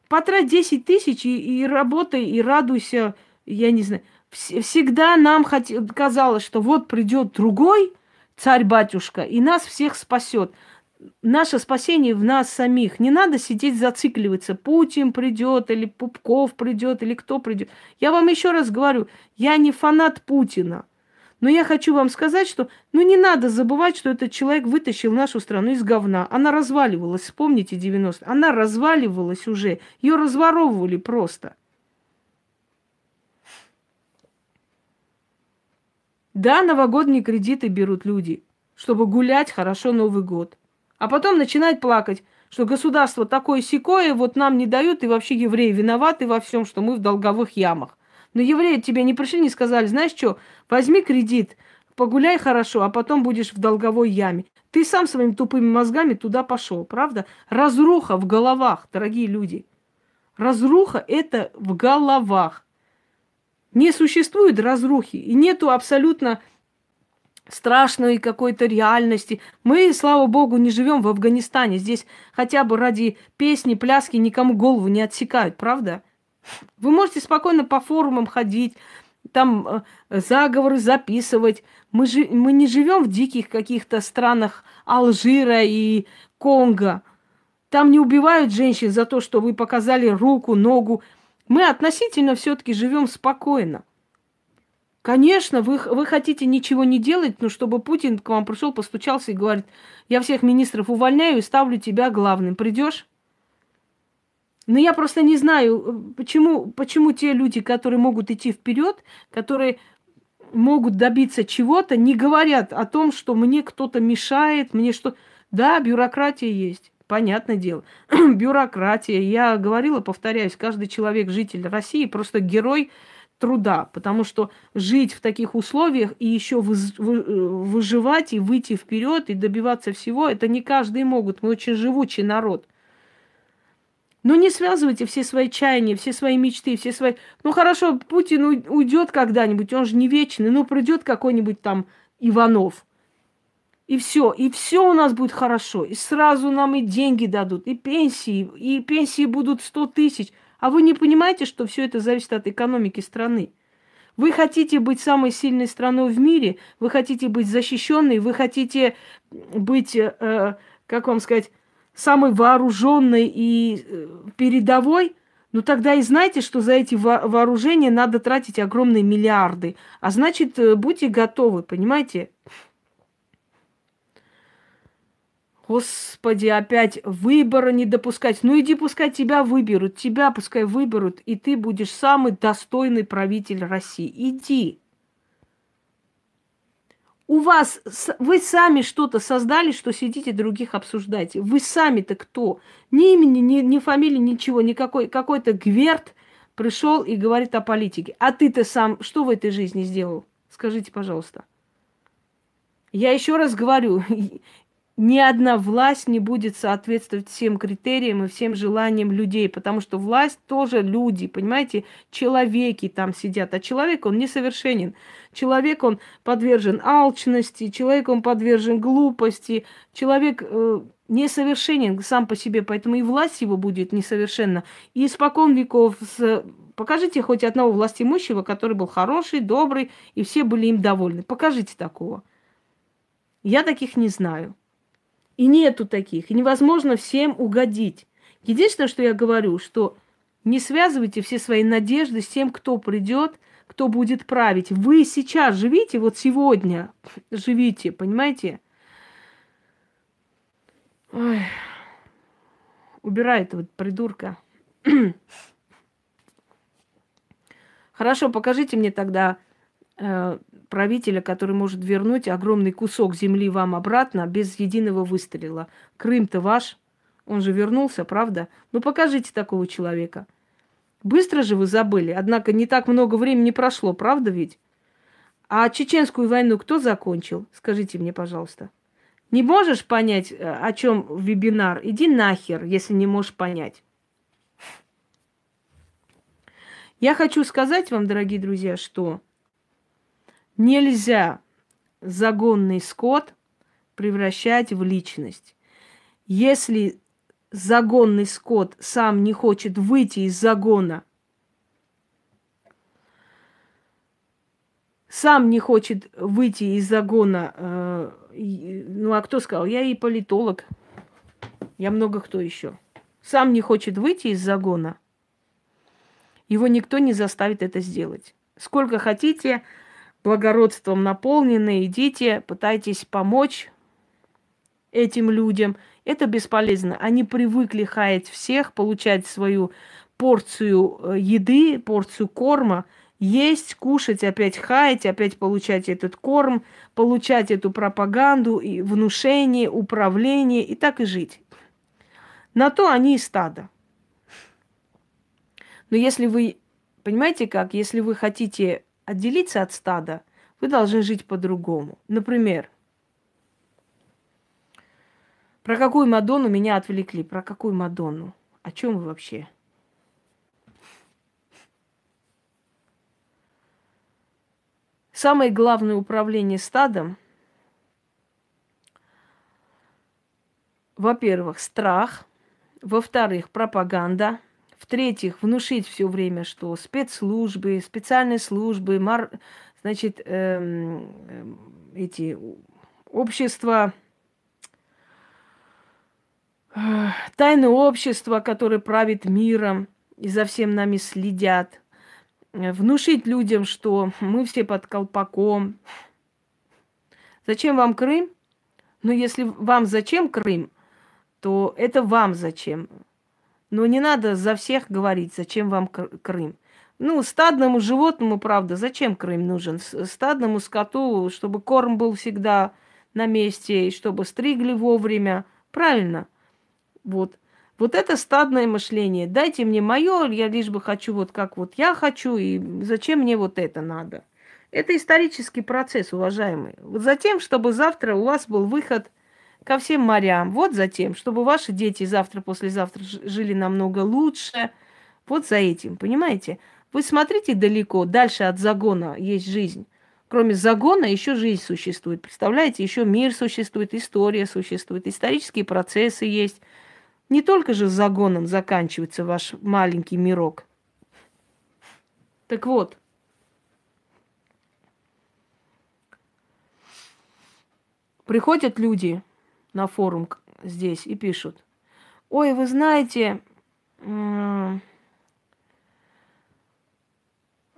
Потрать 10 тысяч и, и работай, и радуйся, я не знаю. Всегда нам хот... казалось, что вот придет другой – царь-батюшка, и нас всех спасет. Наше спасение в нас самих. Не надо сидеть зацикливаться. Путин придет, или Пупков придет, или кто придет. Я вам еще раз говорю, я не фанат Путина. Но я хочу вам сказать, что ну не надо забывать, что этот человек вытащил нашу страну из говна. Она разваливалась, вспомните 90 Она разваливалась уже. Ее разворовывали просто. Да, новогодние кредиты берут люди, чтобы гулять хорошо Новый год. А потом начинают плакать, что государство такое секое, вот нам не дают, и вообще евреи виноваты во всем, что мы в долговых ямах. Но евреи тебе не пришли, не сказали, знаешь что, возьми кредит, погуляй хорошо, а потом будешь в долговой яме. Ты сам своими тупыми мозгами туда пошел, правда? Разруха в головах, дорогие люди. Разруха это в головах. Не существует разрухи, и нету абсолютно страшной какой-то реальности. Мы, слава богу, не живем в Афганистане. Здесь хотя бы ради песни, пляски никому голову не отсекают, правда? Вы можете спокойно по форумам ходить, там э, заговоры записывать. Мы, жи- мы не живем в диких каких-то странах Алжира и Конго. Там не убивают женщин за то, что вы показали руку, ногу. Мы относительно все-таки живем спокойно. Конечно, вы, вы хотите ничего не делать, но чтобы Путин к вам пришел, постучался и говорит, я всех министров увольняю и ставлю тебя главным. Придешь? Но я просто не знаю, почему, почему те люди, которые могут идти вперед, которые могут добиться чего-то, не говорят о том, что мне кто-то мешает, мне что... Да, бюрократия есть. Понятное дело. (clears throat) Бюрократия. Я говорила, повторяюсь, каждый человек, житель России, просто герой труда, потому что жить в таких условиях и еще выживать и выйти вперед и добиваться всего, это не каждый могут. Мы очень живучий народ. Но не связывайте все свои чаяния, все свои мечты, все свои... Ну хорошо, Путин уйдет когда-нибудь, он же не вечный, ну придет какой-нибудь там Иванов – и все, и все у нас будет хорошо. И сразу нам и деньги дадут, и пенсии, и пенсии будут 100 тысяч. А вы не понимаете, что все это зависит от экономики страны? Вы хотите быть самой сильной страной в мире, вы хотите быть защищенной, вы хотите быть, э, как вам сказать, самой вооруженной и э, передовой, ну тогда и знайте, что за эти вооружения надо тратить огромные миллиарды. А значит, э, будьте готовы, понимаете? Господи, опять выбора не допускать. Ну иди, пускай тебя выберут, тебя пускай выберут, и ты будешь самый достойный правитель России. Иди. У вас, вы сами что-то создали, что сидите других обсуждаете. Вы сами-то кто? Ни имени, ни, ни фамилии, ничего, никакой, какой-то гверт пришел и говорит о политике. А ты-то сам что в этой жизни сделал? Скажите, пожалуйста. Я еще раз говорю, (laughs) ни одна власть не будет соответствовать всем критериям и всем желаниям людей, потому что власть тоже люди, понимаете, человеки там сидят, а человек, он несовершенен. Человек, он подвержен алчности, человек, он подвержен глупости, человек э, несовершенен сам по себе, поэтому и власть его будет несовершенна. И испокон веков с... покажите хоть одного властимущего, который был хороший, добрый, и все были им довольны. Покажите такого. Я таких не знаю. И нету таких. И невозможно всем угодить. Единственное, что я говорю, что не связывайте все свои надежды с тем, кто придет, кто будет править. Вы сейчас живите, вот сегодня живите, понимаете? Ой. Убирай этого придурка. Хорошо, покажите мне тогда э, правителя, который может вернуть огромный кусок земли вам обратно без единого выстрела. Крым-то ваш, он же вернулся, правда? Ну покажите такого человека. Быстро же вы забыли, однако не так много времени прошло, правда ведь? А чеченскую войну кто закончил? Скажите мне, пожалуйста. Не можешь понять, э, о чем вебинар? Иди нахер, если не можешь понять. Я хочу сказать вам, дорогие друзья, что Нельзя загонный скот превращать в личность. Если загонный скот сам не хочет выйти из загона, сам не хочет выйти из загона, э, ну а кто сказал? Я и политолог, я много кто еще. Сам не хочет выйти из загона, его никто не заставит это сделать. Сколько хотите, благородством наполнены, идите, пытайтесь помочь этим людям. Это бесполезно. Они привыкли хаять всех, получать свою порцию э, еды, порцию корма, есть, кушать, опять хаять, опять получать этот корм, получать эту пропаганду, и внушение, управление, и так и жить. На то они и стадо. Но если вы, понимаете как, если вы хотите отделиться от стада, вы должны жить по-другому. Например, про какую Мадонну меня отвлекли? Про какую Мадонну? О чем вы вообще? Самое главное управление стадом, во-первых, страх, во-вторых, пропаганда, в-третьих, внушить все время, что спецслужбы, специальные службы, мар... значит, эм, эм, эти общества, э, тайное общество, которое правит миром и за всем нами следят, э, внушить людям, что мы все под колпаком. Зачем вам Крым? Ну, если вам зачем Крым, то это вам зачем. Но не надо за всех говорить, зачем вам Крым. Ну, стадному животному, правда, зачем Крым нужен? Стадному скоту, чтобы корм был всегда на месте, и чтобы стригли вовремя. Правильно. Вот. Вот это стадное мышление. Дайте мне мое, я лишь бы хочу вот как вот я хочу, и зачем мне вот это надо? Это исторический процесс, уважаемые. Вот затем, чтобы завтра у вас был выход ко всем морям. Вот затем, чтобы ваши дети завтра-послезавтра жили намного лучше. Вот за этим, понимаете? Вы смотрите далеко, дальше от загона есть жизнь. Кроме загона еще жизнь существует. Представляете, еще мир существует, история существует, исторические процессы есть. Не только же с загоном заканчивается ваш маленький мирок. Так вот, приходят люди, на форум здесь и пишут. Ой, вы знаете,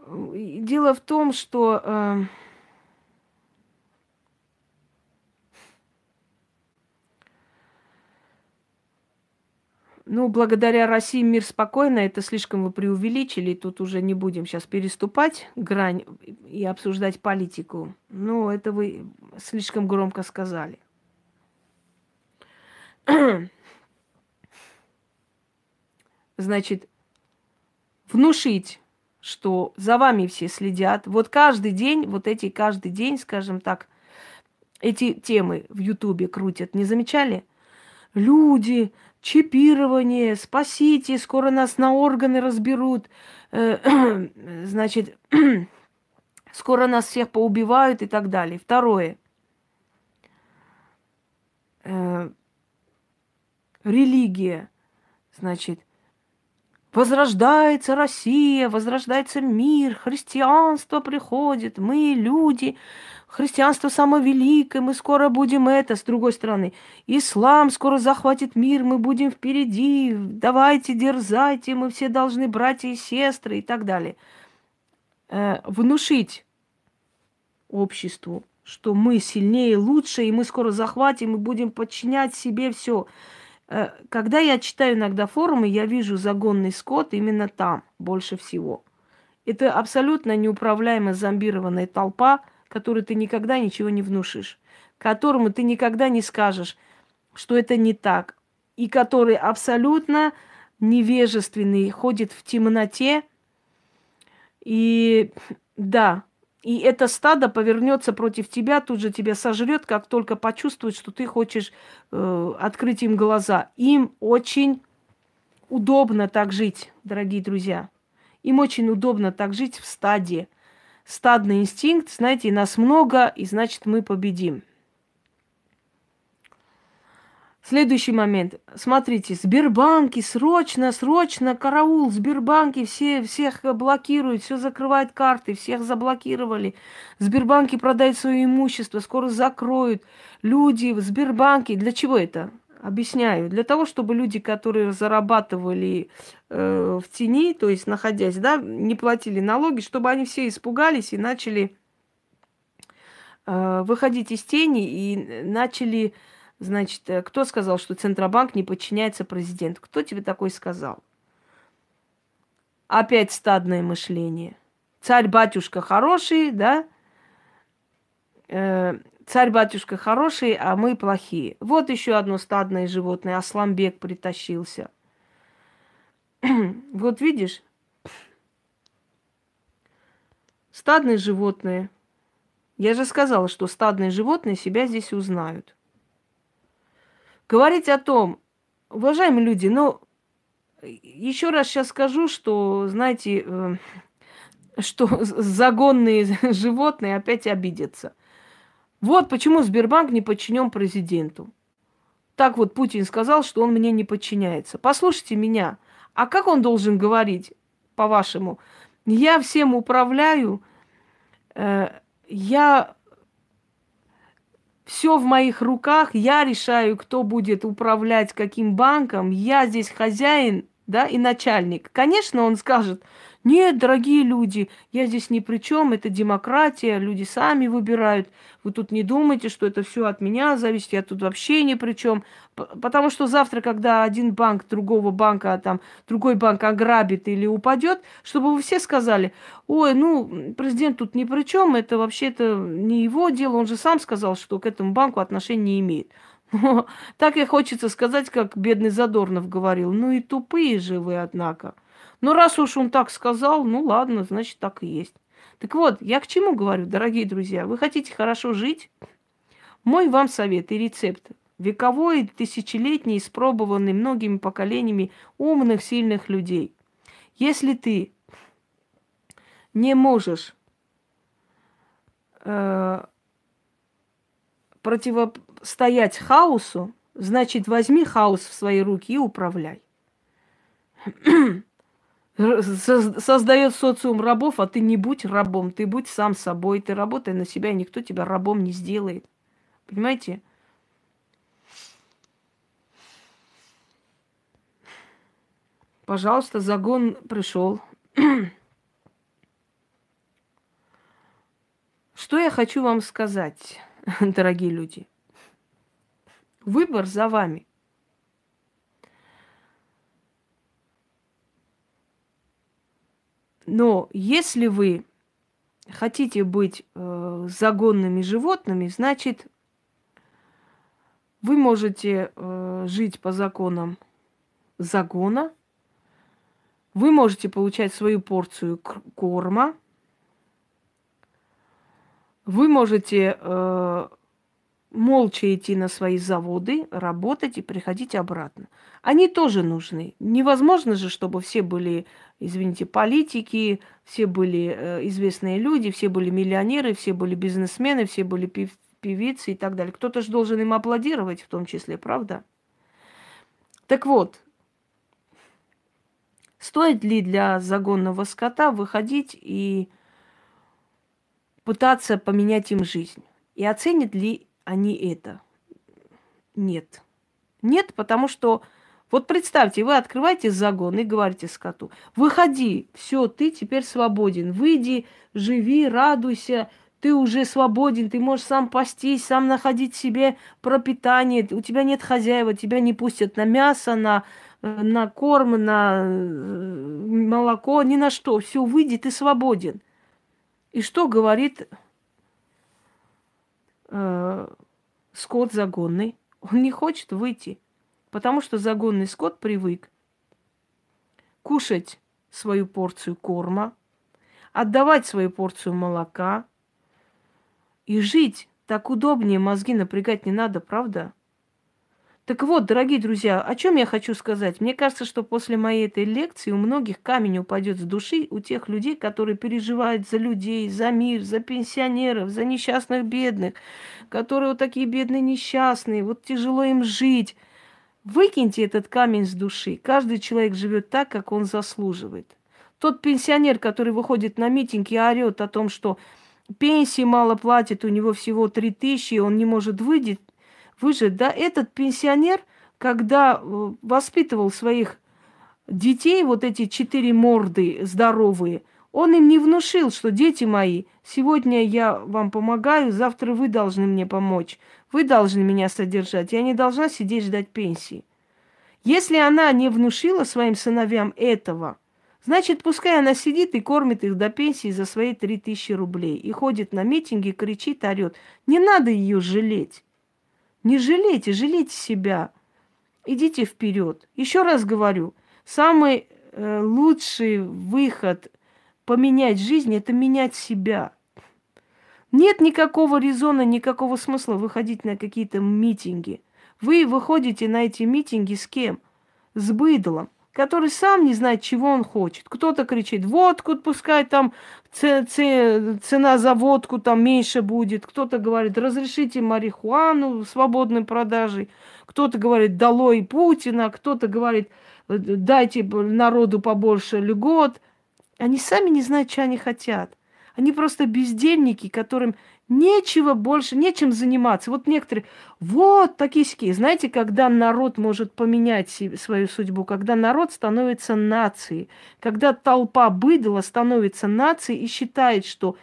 дело в том, что э, Ну, благодаря России мир спокойно, это слишком вы преувеличили, тут уже не будем сейчас переступать грань и обсуждать политику. Ну, это вы слишком громко сказали. (clears throat) Значит, внушить, что за вами все следят. Вот каждый день, вот эти каждый день, скажем так, эти темы в Ютубе крутят. Не замечали? Люди, чипирование, спасите, скоро нас на органы разберут. Э, (clears throat) значит, (clears throat) скоро нас всех поубивают и так далее. Второе. Религия. Значит, возрождается Россия, возрождается мир, христианство приходит, мы люди, христианство самое великое, мы скоро будем это, с другой стороны. Ислам скоро захватит мир, мы будем впереди, давайте, дерзайте, мы все должны братья и сестры и так далее. Э, внушить обществу, что мы сильнее, лучше, и мы скоро захватим, и будем подчинять себе все. Э, когда я читаю иногда форумы, я вижу загонный скот именно там больше всего. Это абсолютно неуправляемая зомбированная толпа, которой ты никогда ничего не внушишь, которому ты никогда не скажешь, что это не так, и который абсолютно невежественный, ходит в темноте. И да, и это стадо повернется против тебя, тут же тебя сожрет, как только почувствует, что ты хочешь э, открыть им глаза. Им очень удобно так жить, дорогие друзья. Им очень удобно так жить в стаде. Стадный инстинкт, знаете, нас много, и значит мы победим. Следующий момент. Смотрите, Сбербанки, срочно, срочно, караул, Сбербанки, все, всех блокируют, все закрывают карты, всех заблокировали. Сбербанки продают свое имущество, скоро закроют. Люди в Сбербанке, для чего это? Объясняю. Для того, чтобы люди, которые зарабатывали э, в тени, то есть находясь, да, не платили налоги, чтобы они все испугались и начали э, выходить из тени и начали Значит, э, кто сказал, что Центробанк не подчиняется президенту? Кто тебе такой сказал? Опять стадное мышление. Царь-батюшка хороший, да? Э, царь-батюшка хороший, а мы плохие. Вот еще одно стадное животное. Асламбек притащился. (clears throat) вот видишь? Стадные животные. Я же сказала, что стадные животные себя здесь узнают говорить о том, уважаемые люди, ну, еще раз сейчас скажу, что, знаете, э, что загонные (laughs) животные опять обидятся. Вот почему Сбербанк не подчинен президенту. Так вот Путин сказал, что он мне не подчиняется. Послушайте меня. А как он должен говорить, по-вашему? Я всем управляю, э, я все в моих руках, я решаю, кто будет управлять каким банком, я здесь хозяин, да, и начальник. Конечно, он скажет, нет, дорогие люди, я здесь ни при чем, это демократия, люди сами выбирают. Вы тут не думайте, что это все от меня зависит, я тут вообще ни при чем. Потому что завтра, когда один банк другого банка, там, другой банк ограбит или упадет, чтобы вы все сказали, ой, ну, президент тут ни при чем, это вообще-то не его дело, он же сам сказал, что к этому банку отношения не имеет. (laughs) так и хочется сказать, как бедный Задорнов говорил, ну и тупые же вы, однако. Ну, раз уж он так сказал, ну ладно, значит, так и есть. Так вот, я к чему говорю, дорогие друзья? Вы хотите хорошо жить? Мой вам совет и рецепт. Вековой, тысячелетний, испробованный многими поколениями умных, сильных людей. Если ты не можешь э, противостоять хаосу, значит, возьми хаос в свои руки и управляй. (clears throat) создает социум рабов, а ты не будь рабом, ты будь сам собой, ты работай на себя, и никто тебя рабом не сделает. Понимаете? Пожалуйста, загон пришел. (clears throat) Что я хочу вам сказать, (laughs) дорогие люди? Выбор за вами. Но если вы хотите быть э, загонными животными, значит, вы можете э, жить по законам загона, Вы можете получать свою порцию корма. Вы можете э, молча идти на свои заводы, работать и приходить обратно. Они тоже нужны. Невозможно же, чтобы все были, извините, политики, все были э, известные люди, все были миллионеры, все были бизнесмены, все были пев певицы и так далее. Кто-то же должен им аплодировать в том числе, правда? Так вот, стоит ли для загонного скота выходить и пытаться поменять им жизнь? И оценят ли они это? Нет. Нет, потому что вот представьте, вы открываете загон и говорите скоту, выходи, все, ты теперь свободен, выйди, живи, радуйся, ты уже свободен, ты можешь сам пастись, сам находить себе пропитание, у тебя нет хозяева, тебя не пустят на мясо, на, на корм, на э, молоко, ни на что. Все, выйди, ты свободен. И что говорит э, скот загонный? Он не хочет выйти, потому что загонный скот привык кушать свою порцию корма, отдавать свою порцию молока – и жить так удобнее, мозги напрягать не надо, правда? Так вот, дорогие друзья, о чем я хочу сказать? Мне кажется, что после моей этой лекции у многих камень упадет с души, у тех людей, которые переживают за людей, за мир, за пенсионеров, за несчастных бедных, которые вот такие бедные несчастные, вот тяжело им жить. Выкиньте этот камень с души. Каждый человек живет так, как он заслуживает. Тот пенсионер, который выходит на митинг и орет о том, что пенсии мало платит, у него всего 3 тысячи, он не может выйти, выжить. Да, этот пенсионер, когда э, воспитывал своих детей, вот эти четыре морды здоровые, он им не внушил, что дети мои, сегодня я вам помогаю, завтра вы должны мне помочь, вы должны меня содержать, я не должна сидеть ждать пенсии. Если она не внушила своим сыновьям этого – Значит, пускай она сидит и кормит их до пенсии за свои три тысячи рублей. И ходит на митинги, кричит, орет. Не надо ее жалеть. Не жалейте, жалейте себя. Идите вперед. Еще раз говорю, самый э, лучший выход поменять жизнь – это менять себя. Нет никакого резона, никакого смысла выходить на какие-то митинги. Вы выходите на эти митинги с кем? С быдлом который сам не знает, чего он хочет. Кто-то кричит, водку пускай там цена за водку там меньше будет. Кто-то говорит, разрешите марихуану свободной продажей. Кто-то говорит, долой Путина. Кто-то говорит, дайте народу побольше льгот. Они сами не знают, что они хотят. Они просто бездельники, которым Нечего больше, нечем заниматься. Вот некоторые, вот такие ски. Знаете, когда народ может поменять свою судьбу, когда народ становится нацией, когда толпа быдла становится нацией и считает, что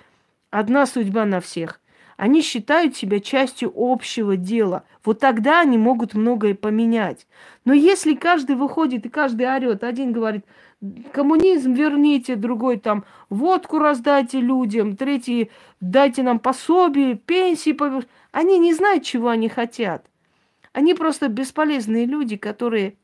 одна судьба на всех. Они считают себя частью общего дела. Вот тогда они могут многое поменять. Но если каждый выходит и каждый орет, один говорит – коммунизм верните, другой там водку раздайте людям, третий дайте нам пособие, пенсии. Они не знают, чего они хотят. Они просто бесполезные люди, которые...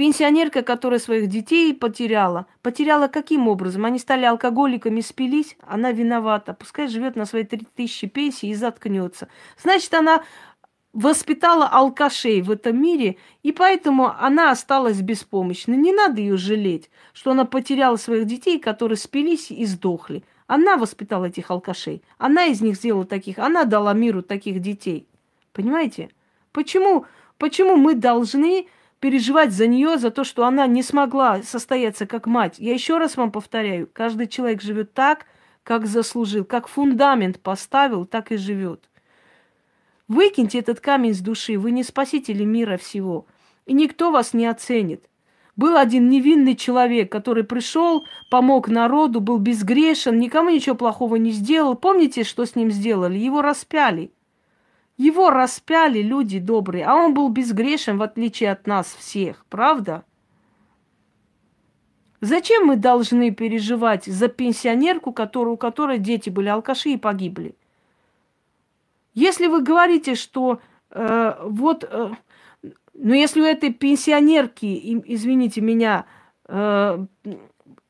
Пенсионерка, которая своих детей потеряла. Потеряла каким образом? Они стали алкоголиками, спились, она виновата. Пускай живет на свои 3000 пенсии и заткнется. Значит, она воспитала алкашей в этом мире, и поэтому она осталась беспомощной. Не надо ее жалеть, что она потеряла своих детей, которые спились и сдохли. Она воспитала этих алкашей. Она из них сделала таких. Она дала миру таких детей. Понимаете? Почему, почему мы должны переживать за нее, за то, что она не смогла состояться как мать? Я еще раз вам повторяю, каждый человек живет так, как заслужил, как фундамент поставил, так и живет. Выкиньте этот камень с души, вы не спасители мира всего. И никто вас не оценит. Был один невинный человек, который пришел, помог народу, был безгрешен, никому ничего плохого не сделал. Помните, что с ним сделали? Его распяли. Его распяли люди добрые, а он был безгрешен, в отличие от нас всех, правда? Зачем мы должны переживать за пенсионерку, которую, у которой дети были алкаши и погибли? Если вы говорите, что э, вот, э, ну если у этой пенсионерки, извините меня, э,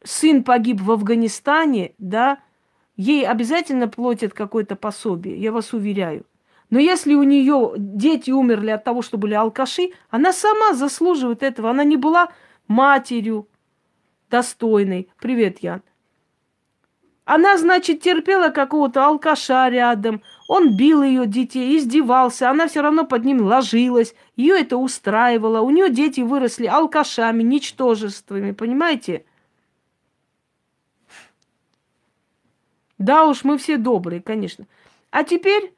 сын погиб в Афганистане, да, ей обязательно платят какое-то пособие, я вас уверяю. Но если у нее дети умерли от того, что были алкаши, она сама заслуживает этого. Она не была матерью достойной. Привет, Ян. Она, значит, терпела какого-то алкаша рядом. Он бил ее детей, издевался. Она все равно под ним ложилась. Ее это устраивало. У нее дети выросли алкашами, ничтожествами. Понимаете? Да уж, мы все добрые, конечно. А теперь,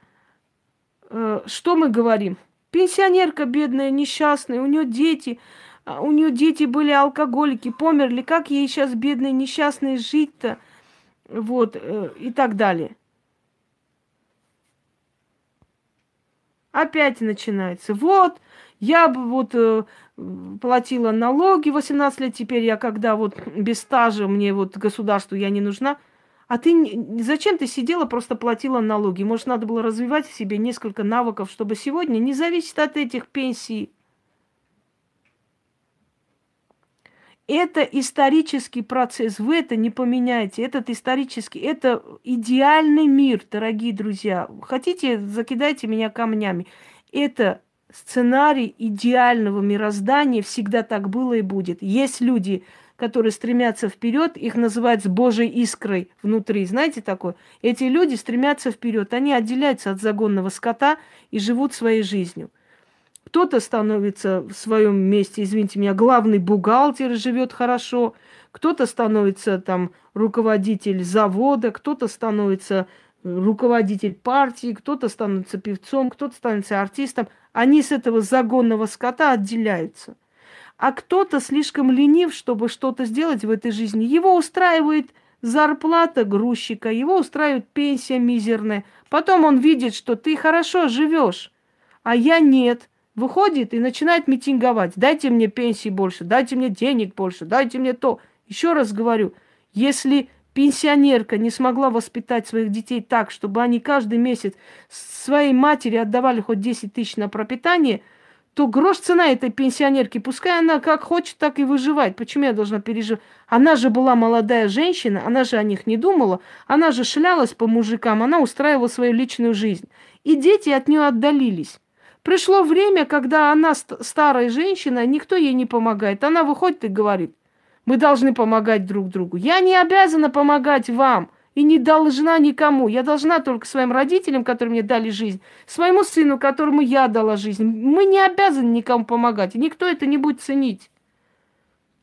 что мы говорим? Пенсионерка бедная, несчастная, у нее дети, а у нее дети были алкоголики, померли. Как ей сейчас, бедной, несчастной, жить-то? вот, э, и так далее. Опять начинается. Вот, я бы вот э, платила налоги 18 лет, теперь я когда вот без стажа, мне вот государству я не нужна. А ты зачем ты сидела, просто платила налоги? Может, надо было развивать в себе несколько навыков, чтобы сегодня не зависеть от этих пенсий, Это исторический процесс, вы это не поменяете. Этот исторический, это идеальный мир, дорогие друзья. Хотите, закидайте меня камнями. Это сценарий идеального мироздания, всегда так было и будет. Есть люди, которые стремятся вперед, их называют с Божьей искрой внутри. Знаете такое? Эти люди стремятся вперед, они отделяются от загонного скота и живут своей жизнью. Кто-то становится в своем месте, извините меня, главный бухгалтер, живет хорошо, кто-то становится там руководитель завода, кто-то становится руководитель партии, кто-то становится певцом, кто-то становится артистом. Они с этого загонного скота отделяются. А кто-то слишком ленив, чтобы что-то сделать в этой жизни. Его устраивает зарплата грузчика, его устраивает пенсия мизерная. Потом он видит, что ты хорошо живешь, а я нет выходит и начинает митинговать. Дайте мне пенсии больше, дайте мне денег больше, дайте мне то. Еще раз говорю, если пенсионерка не смогла воспитать своих детей так, чтобы они каждый месяц своей матери отдавали хоть 10 тысяч на пропитание, то грош цена этой пенсионерки. Пускай она как хочет, так и выживает. Почему я должна переживать? Она же была молодая женщина, она же о них не думала, она же шлялась по мужикам, она устраивала свою личную жизнь. И дети от нее отдалились. Пришло время, когда она старая женщина, никто ей не помогает. Она выходит и говорит, мы должны помогать друг другу. Я не обязана помогать вам и не должна никому. Я должна только своим родителям, которые мне дали жизнь, своему сыну, которому я дала жизнь. Мы не обязаны никому помогать, и никто это не будет ценить.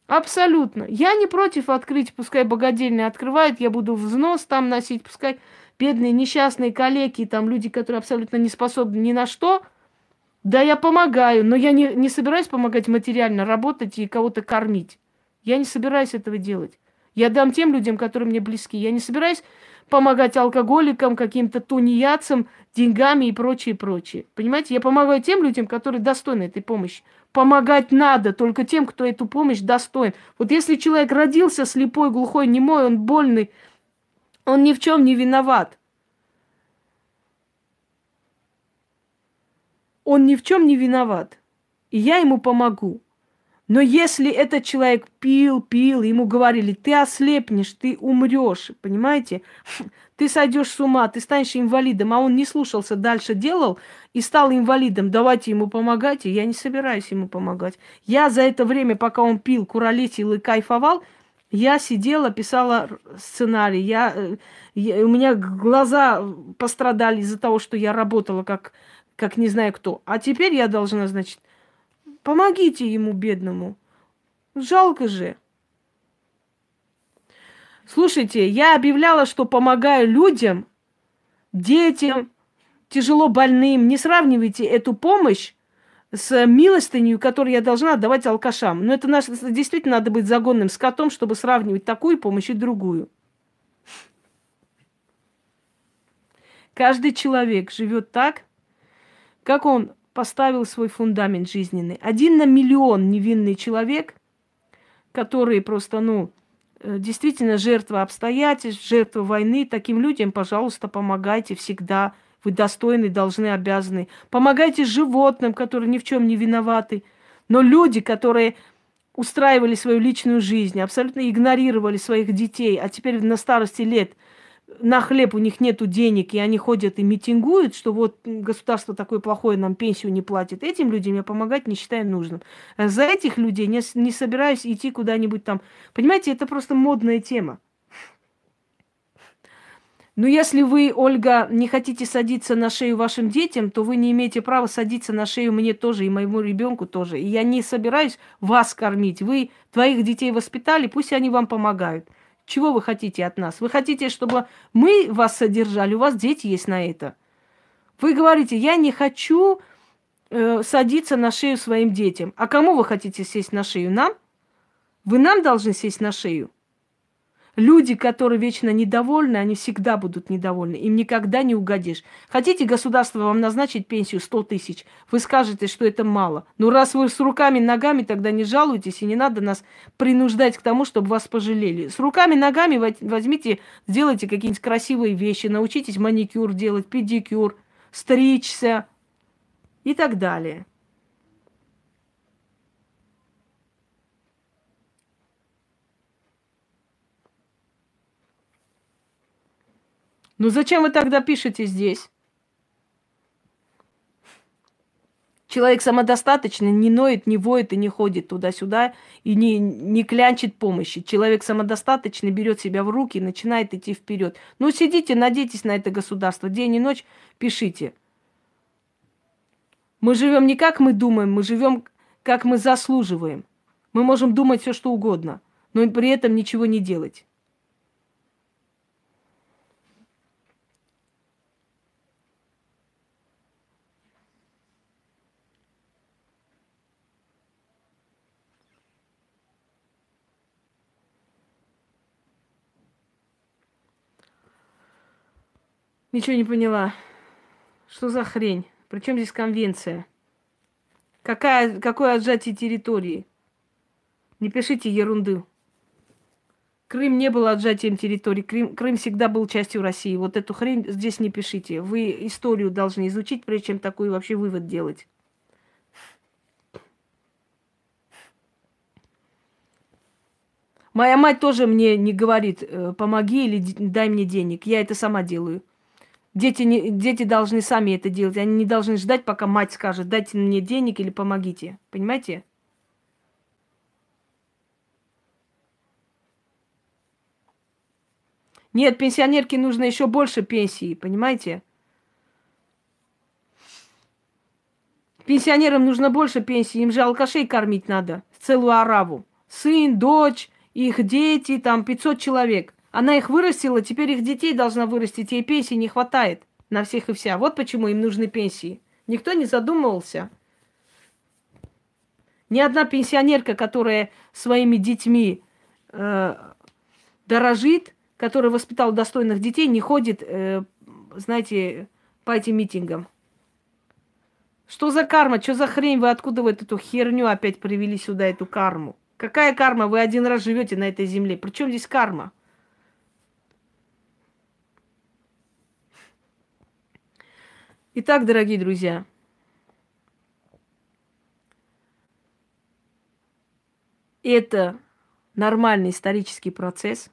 Абсолютно. Я не против открыть, пускай богадельня открывает, я буду взнос там носить, пускай бедные несчастные коллеги, там люди, которые абсолютно не способны ни на что – да, я помогаю, но я не, не собираюсь помогать материально работать и кого-то кормить. Я не собираюсь этого делать. Я дам тем людям, которые мне близки. Я не собираюсь помогать алкоголикам, каким-то тунеядцам, деньгами и прочее, прочее. Понимаете, я помогаю тем людям, которые достойны этой помощи. Помогать надо только тем, кто эту помощь достоин. Вот если человек родился слепой, глухой, немой, он больный, он ни в чем не виноват. он ни в чем не виноват. И я ему помогу. Но если этот человек пил, пил, ему говорили, ты ослепнешь, ты умрешь, понимаете? (laughs) Ты сойдешь с ума, ты станешь инвалидом, а он не слушался, дальше делал и стал инвалидом. Давайте ему помогать, и я не собираюсь ему помогать. Я за это время, пока он пил, куролесил и кайфовал, я сидела, писала сценарий. Я, э, я, у меня глаза пострадали из-за того, что я работала как как не знаю кто. А теперь я должна, значит, помогите ему, бедному. Жалко же. Слушайте, я объявляла, что помогаю людям, детям, тяжело больным. Не сравнивайте эту помощь с милостынью, которую я должна отдавать алкашам. Но это наш, действительно надо быть загонным скотом, чтобы сравнивать такую помощь и другую. Каждый человек живет так, как он поставил свой фундамент жизненный. Один на миллион невинный человек, который просто, ну, э, действительно жертва обстоятельств, жертва войны, таким людям, пожалуйста, помогайте всегда. Вы достойны, должны, обязаны. Помогайте животным, которые ни в чем не виноваты. Но люди, которые устраивали свою личную жизнь, абсолютно игнорировали своих детей, а теперь на старости лет на хлеб у них нету денег, и они ходят и митингуют, что вот государство такое плохое нам пенсию не платит. Этим людям я помогать не считаю нужным. За этих людей не, не собираюсь идти куда-нибудь там. Понимаете, это просто модная тема. Но если вы, Ольга, не хотите садиться на шею вашим детям, то вы не имеете права садиться на шею мне тоже и моему ребенку тоже. И я не собираюсь вас кормить. Вы твоих детей воспитали, пусть они вам помогают. Чего вы хотите от нас? Вы хотите, чтобы мы вас содержали? У вас дети есть на это. Вы говорите, я не хочу э, садиться на шею своим детям. А кому вы хотите сесть на шею? Нам? Вы нам должны сесть на шею. Люди, которые вечно недовольны, они всегда будут недовольны. Им никогда не угодишь. Хотите государство вам назначить пенсию 100 тысяч? Вы скажете, что это мало. Ну, раз вы с руками, ногами, тогда не жалуйтесь, и не надо нас принуждать к тому, чтобы вас пожалели. С руками, ногами возьмите, сделайте какие-нибудь красивые вещи, научитесь маникюр делать, педикюр, стричься и так далее. Ну зачем вы тогда пишете здесь? Человек самодостаточный, не ноет, не воет и не ходит туда-сюда и не, не клянчит помощи. Человек самодостаточный берет себя в руки и начинает идти вперед. Ну, сидите, надейтесь на это государство. День и ночь пишите. Мы живем не как мы думаем, мы живем как мы заслуживаем. Мы можем думать все, что угодно, но при этом ничего не делать. Ничего не поняла. Что за хрень? Причем здесь конвенция? Какая, какое отжатие территории? Не пишите ерунду. Крым не был отжатием территории. Крым, Крым всегда был частью России. Вот эту хрень здесь не пишите. Вы историю должны изучить, прежде чем такой вообще вывод делать. Моя мать тоже мне не говорит, помоги или дай мне денег. Я это сама делаю. Дети, не, дети должны сами это делать. Они не должны ждать, пока мать скажет, дайте мне денег или помогите. Понимаете? Нет, пенсионерке нужно еще больше пенсии, понимаете? Пенсионерам нужно больше пенсии, им же алкашей кормить надо, целую араву. Сын, дочь, их дети, там 500 человек. Она их вырастила, теперь их детей должна вырастить, ей пенсии не хватает на всех и вся. Вот почему им нужны пенсии. Никто не задумывался. Ни одна пенсионерка, которая своими детьми э, дорожит, которая воспитала достойных детей, не ходит, э, знаете, по этим митингам. Что за карма? Что за хрень? Вы откуда вы эту херню опять привели сюда, эту карму? Какая карма? Вы один раз живете на этой земле. Причем здесь карма? Итак, дорогие друзья, это нормальный исторический процесс.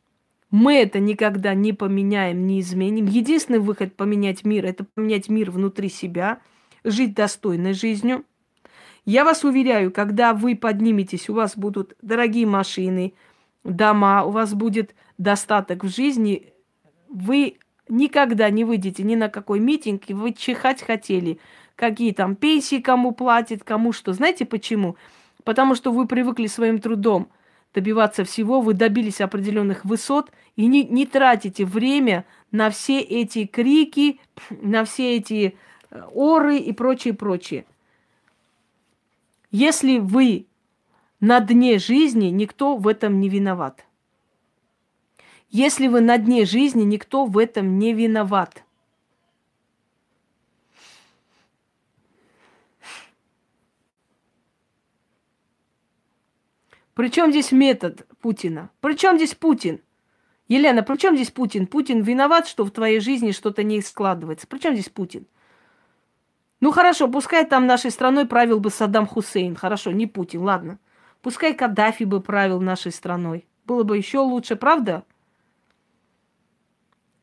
Мы это никогда не поменяем, не изменим. Единственный выход поменять мир – это поменять мир внутри себя, жить достойной жизнью. Я вас уверяю, когда вы подниметесь, у вас будут дорогие машины, дома, у вас будет достаток в жизни, вы никогда не выйдете ни на какой митинг, и вы чихать хотели, какие там пенсии кому платят, кому что. Знаете почему? Потому что вы привыкли своим трудом добиваться всего, вы добились определенных высот и не, не тратите время на все эти крики, на все эти э, оры и прочее, прочее. Если вы на дне жизни, никто в этом не виноват. Если вы на дне жизни, никто в этом не виноват. Причем здесь метод Путина? Причем здесь Путин? Елена, при чем здесь Путин? Путин виноват, что в твоей жизни что-то не складывается. При чем здесь Путин? Ну хорошо, пускай там нашей страной правил бы Саддам Хусейн. Хорошо, не Путин, ладно. Пускай Каддафи бы правил нашей страной. Было бы еще лучше, правда?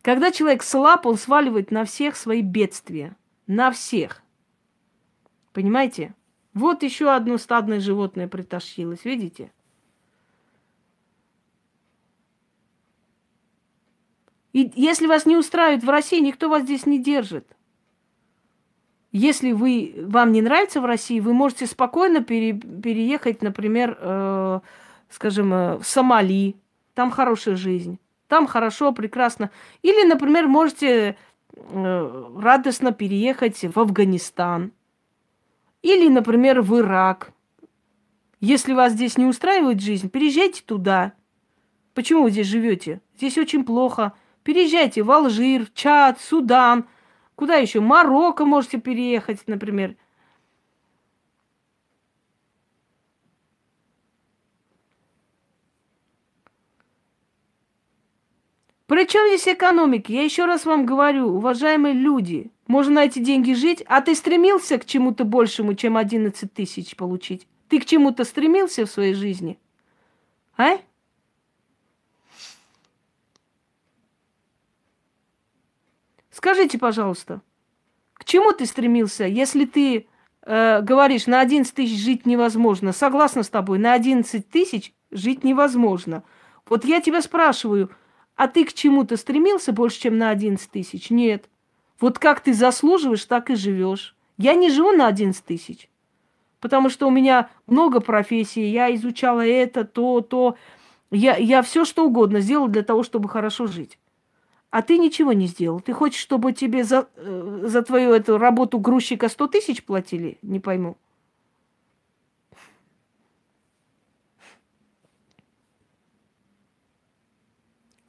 Когда человек слаб, он сваливает на всех свои бедствия. На всех. Понимаете? Вот еще одно стадное животное притащилось, видите? И если вас не устраивает в России, никто вас здесь не держит. Если вы, вам не нравится в России, вы можете спокойно пере, переехать, например, э, скажем, э, в Сомали. Там хорошая жизнь. Там хорошо, прекрасно. Или, например, можете э, радостно переехать в Афганистан. Или, например, в Ирак. Если вас здесь не устраивает жизнь, переезжайте туда. Почему вы здесь живете? Здесь очень плохо. Переезжайте в Алжир, Чад, Судан. Куда еще? Марокко можете переехать, например. Причем здесь экономики? Я еще раз вам говорю, уважаемые люди, можно на эти деньги жить, а ты стремился к чему-то большему, чем 11 тысяч получить? Ты к чему-то стремился в своей жизни? А? Скажите, пожалуйста, к чему ты стремился, если ты э, говоришь, на 11 тысяч жить невозможно? Согласна с тобой, на 11 тысяч жить невозможно. Вот я тебя спрашиваю, а ты к чему-то стремился больше, чем на 11 тысяч? Нет. Вот как ты заслуживаешь, так и живешь. Я не живу на 11 тысяч, потому что у меня много профессий, я изучала это, то, то. Я, я все что угодно сделала для того, чтобы хорошо жить. А ты ничего не сделал. Ты хочешь, чтобы тебе за, э, за твою эту работу грузчика 100 тысяч платили? Не пойму.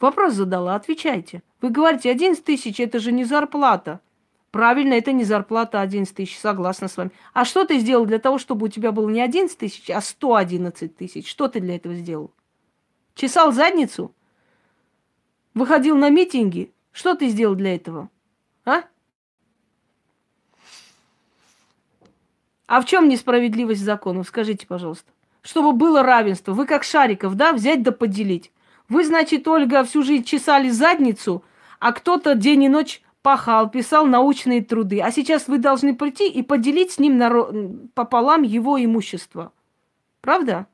Вопрос задала, отвечайте. Вы говорите, 11 тысяч это же не зарплата. Правильно, это не зарплата 11 тысяч, согласна с вами. А что ты сделал для того, чтобы у тебя было не 11 тысяч, а 111 тысяч? Что ты для этого сделал? Чесал задницу? выходил на митинги, что ты сделал для этого? А? А в чем несправедливость законов? Скажите, пожалуйста. Чтобы было равенство. Вы как Шариков, да, взять да поделить. Вы, значит, Ольга, всю жизнь чесали задницу, а кто-то день и ночь пахал, писал научные труды. А сейчас вы должны прийти и поделить с ним пополам его имущество. Правда?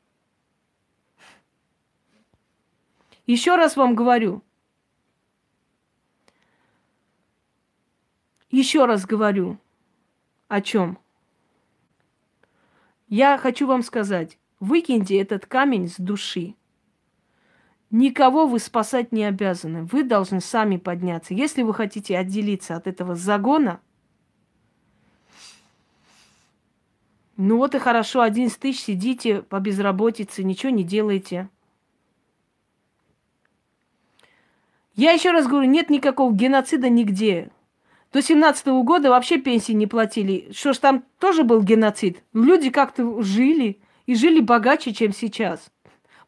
Еще раз вам говорю, Еще раз говорю, о чем? Я хочу вам сказать, выкиньте этот камень с души. Никого вы спасать не обязаны. Вы должны сами подняться. Если вы хотите отделиться от этого загона, ну вот и хорошо, 11 тысяч сидите по безработице, ничего не делаете. Я еще раз говорю, нет никакого геноцида нигде. До 17 -го года вообще пенсии не платили. Что ж, там тоже был геноцид. Люди как-то жили и жили богаче, чем сейчас.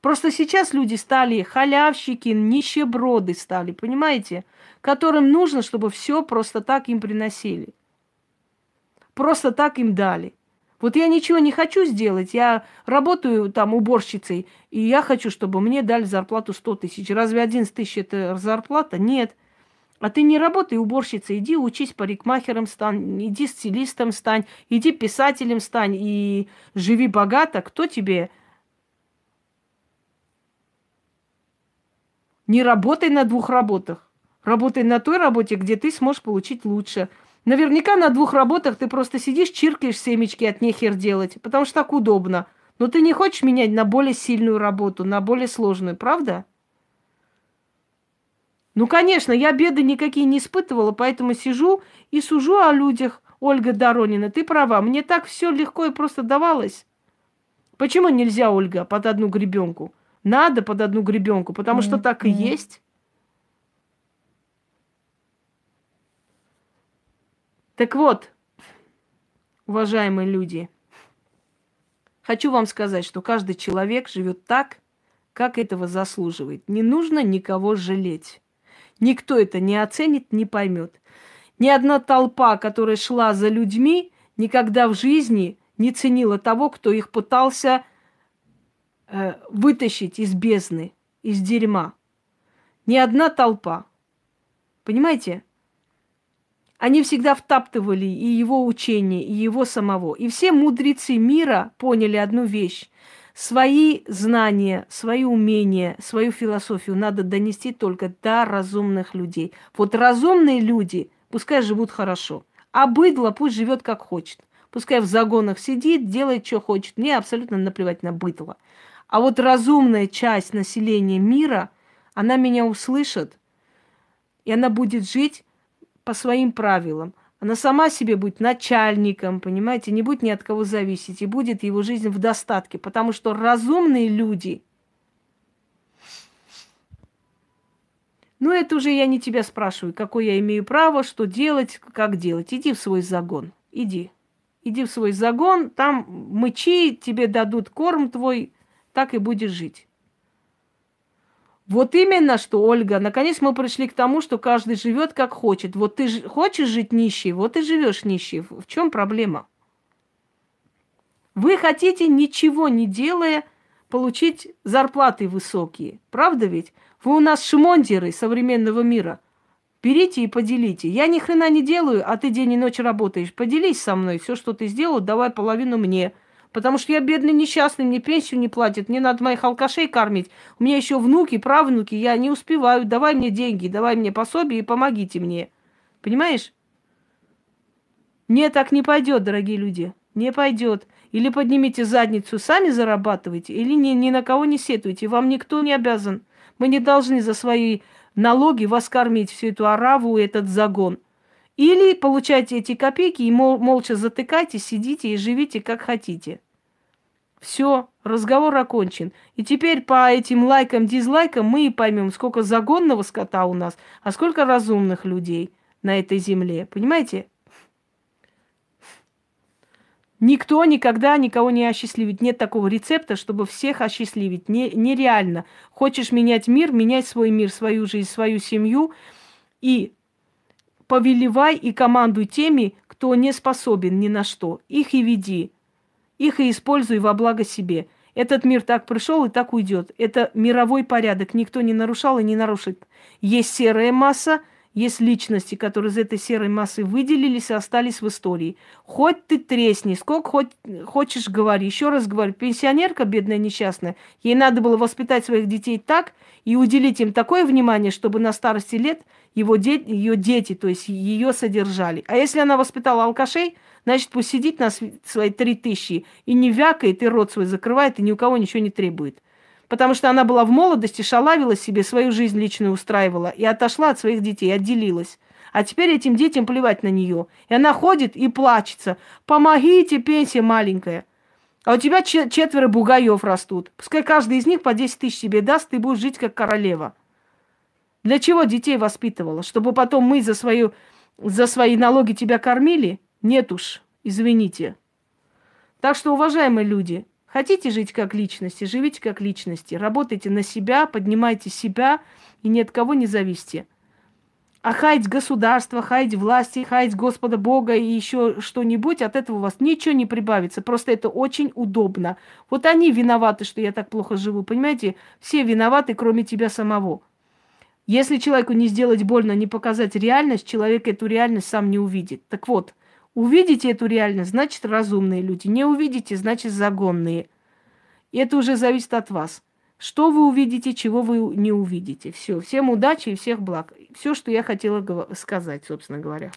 Просто сейчас люди стали халявщики, нищеброды стали, понимаете? Которым нужно, чтобы все просто так им приносили. Просто так им дали. Вот я ничего не хочу сделать, я работаю там уборщицей, и я хочу, чтобы мне дали зарплату 100 тысяч. Разве 11 тысяч это зарплата? Нет. А ты не работай уборщицей, иди учись парикмахером стань, иди стилистом стань, иди писателем стань и живи богато. Кто тебе? Не работай на двух работах. Работай на той работе, где ты сможешь получить лучше. Наверняка на двух работах ты просто сидишь, чиркаешь семечки от нехер делать, потому что так удобно. Но ты не хочешь менять на более сильную работу, на более сложную, правда? Ну, конечно, я беды никакие не испытывала, поэтому сижу и сужу о людях. Ольга Доронина, ты права, мне так все легко и просто давалось. Почему нельзя, Ольга, под одну гребенку? Надо под одну гребенку, потому mm-hmm. что так и есть. Так вот, уважаемые люди, хочу вам сказать, что каждый человек живет так, как этого заслуживает. Не нужно никого жалеть. Никто это не оценит, не поймет. Ни одна толпа, которая шла за людьми, никогда в жизни не ценила того, кто их пытался э, вытащить из бездны, из дерьма. Ни одна толпа. Понимаете? Они всегда втаптывали и его учение, и его самого. И все мудрецы мира поняли одну вещь. Свои знания, свои умения, свою философию надо донести только до разумных людей. Вот разумные люди, пускай живут хорошо, а быдло пусть живет как хочет. Пускай в загонах сидит, делает, что хочет. Мне абсолютно наплевать на быдло. А вот разумная часть населения мира, она меня услышит, и она будет жить по своим правилам. Она сама себе будет начальником, понимаете, не будет ни от кого зависеть, и будет его жизнь в достатке, потому что разумные люди, ну это уже я не тебя спрашиваю, какое я имею право, что делать, как делать. Иди в свой загон, иди. Иди в свой загон, там мычи, тебе дадут корм твой, так и будешь жить. Вот именно что, Ольга, наконец мы пришли к тому, что каждый живет как хочет. Вот ты хочешь жить нищий, вот и живешь нищий. В чем проблема? Вы хотите, ничего не делая, получить зарплаты высокие. Правда ведь? Вы у нас шмондеры современного мира. Берите и поделите. Я ни хрена не делаю, а ты день и ночь работаешь. Поделись со мной. Все, что ты сделал, давай половину мне. Потому что я бедный, несчастный, мне пенсию не платят, мне надо моих алкашей кормить. У меня еще внуки, правнуки, я не успеваю. Давай мне деньги, давай мне пособие и помогите мне. Понимаешь? Не так не пойдет, дорогие люди. Не пойдет. Или поднимите задницу, сами зарабатывайте, или ни, ни на кого не сетуйте. Вам никто не обязан. Мы не должны за свои налоги вас кормить всю эту араву, этот загон. Или получайте эти копейки и мол, молча затыкайте, сидите и живите как хотите. Все, разговор окончен. И теперь по этим лайкам, дизлайкам мы и поймем, сколько загонного скота у нас, а сколько разумных людей на этой земле. Понимаете? Никто никогда никого не осчастливит. Нет такого рецепта, чтобы всех осчастливить. Не, нереально. Хочешь менять мир, меняй свой мир, свою жизнь, свою семью. И повелевай и командуй теми, кто не способен ни на что. Их и веди. Их и используй во благо себе. Этот мир так пришел и так уйдет. Это мировой порядок. Никто не нарушал и не нарушит. Есть серая масса, есть личности, которые из этой серой массы выделились и остались в истории. Хоть ты тресни, сколько хоть, хочешь говори. Еще раз говорю, пенсионерка бедная, несчастная, ей надо было воспитать своих детей так и уделить им такое внимание, чтобы на старости лет его де- ее дети, то есть ее содержали. А если она воспитала алкашей, значит, пусть сидит на свои три тысячи и не вякает, и рот свой закрывает, и ни у кого ничего не требует потому что она была в молодости, шалавила себе, свою жизнь личную устраивала и отошла от своих детей, отделилась. А теперь этим детям плевать на нее. И она ходит и плачется. Помогите, пенсия маленькая. А у тебя четверо бугаев растут. Пускай каждый из них по 10 тысяч себе даст, ты будешь жить как королева. Для чего детей воспитывала? Чтобы потом мы за, свою, за свои налоги тебя кормили? Нет уж, извините. Так что, уважаемые люди, Хотите жить как личности, живите как личности, работайте на себя, поднимайте себя и ни от кого не зависите. А хаять государство, хаять власти, хаять Господа Бога и еще что-нибудь, от этого у вас ничего не прибавится. Просто это очень удобно. Вот они виноваты, что я так плохо живу, понимаете? Все виноваты, кроме тебя самого. Если человеку не сделать больно, не показать реальность, человек эту реальность сам не увидит. Так вот, Увидите эту реальность, значит разумные люди. Не увидите, значит загонные. И это уже зависит от вас. Что вы увидите, чего вы не увидите. Все. Всем удачи и всех благ. Все, что я хотела сказать, собственно говоря.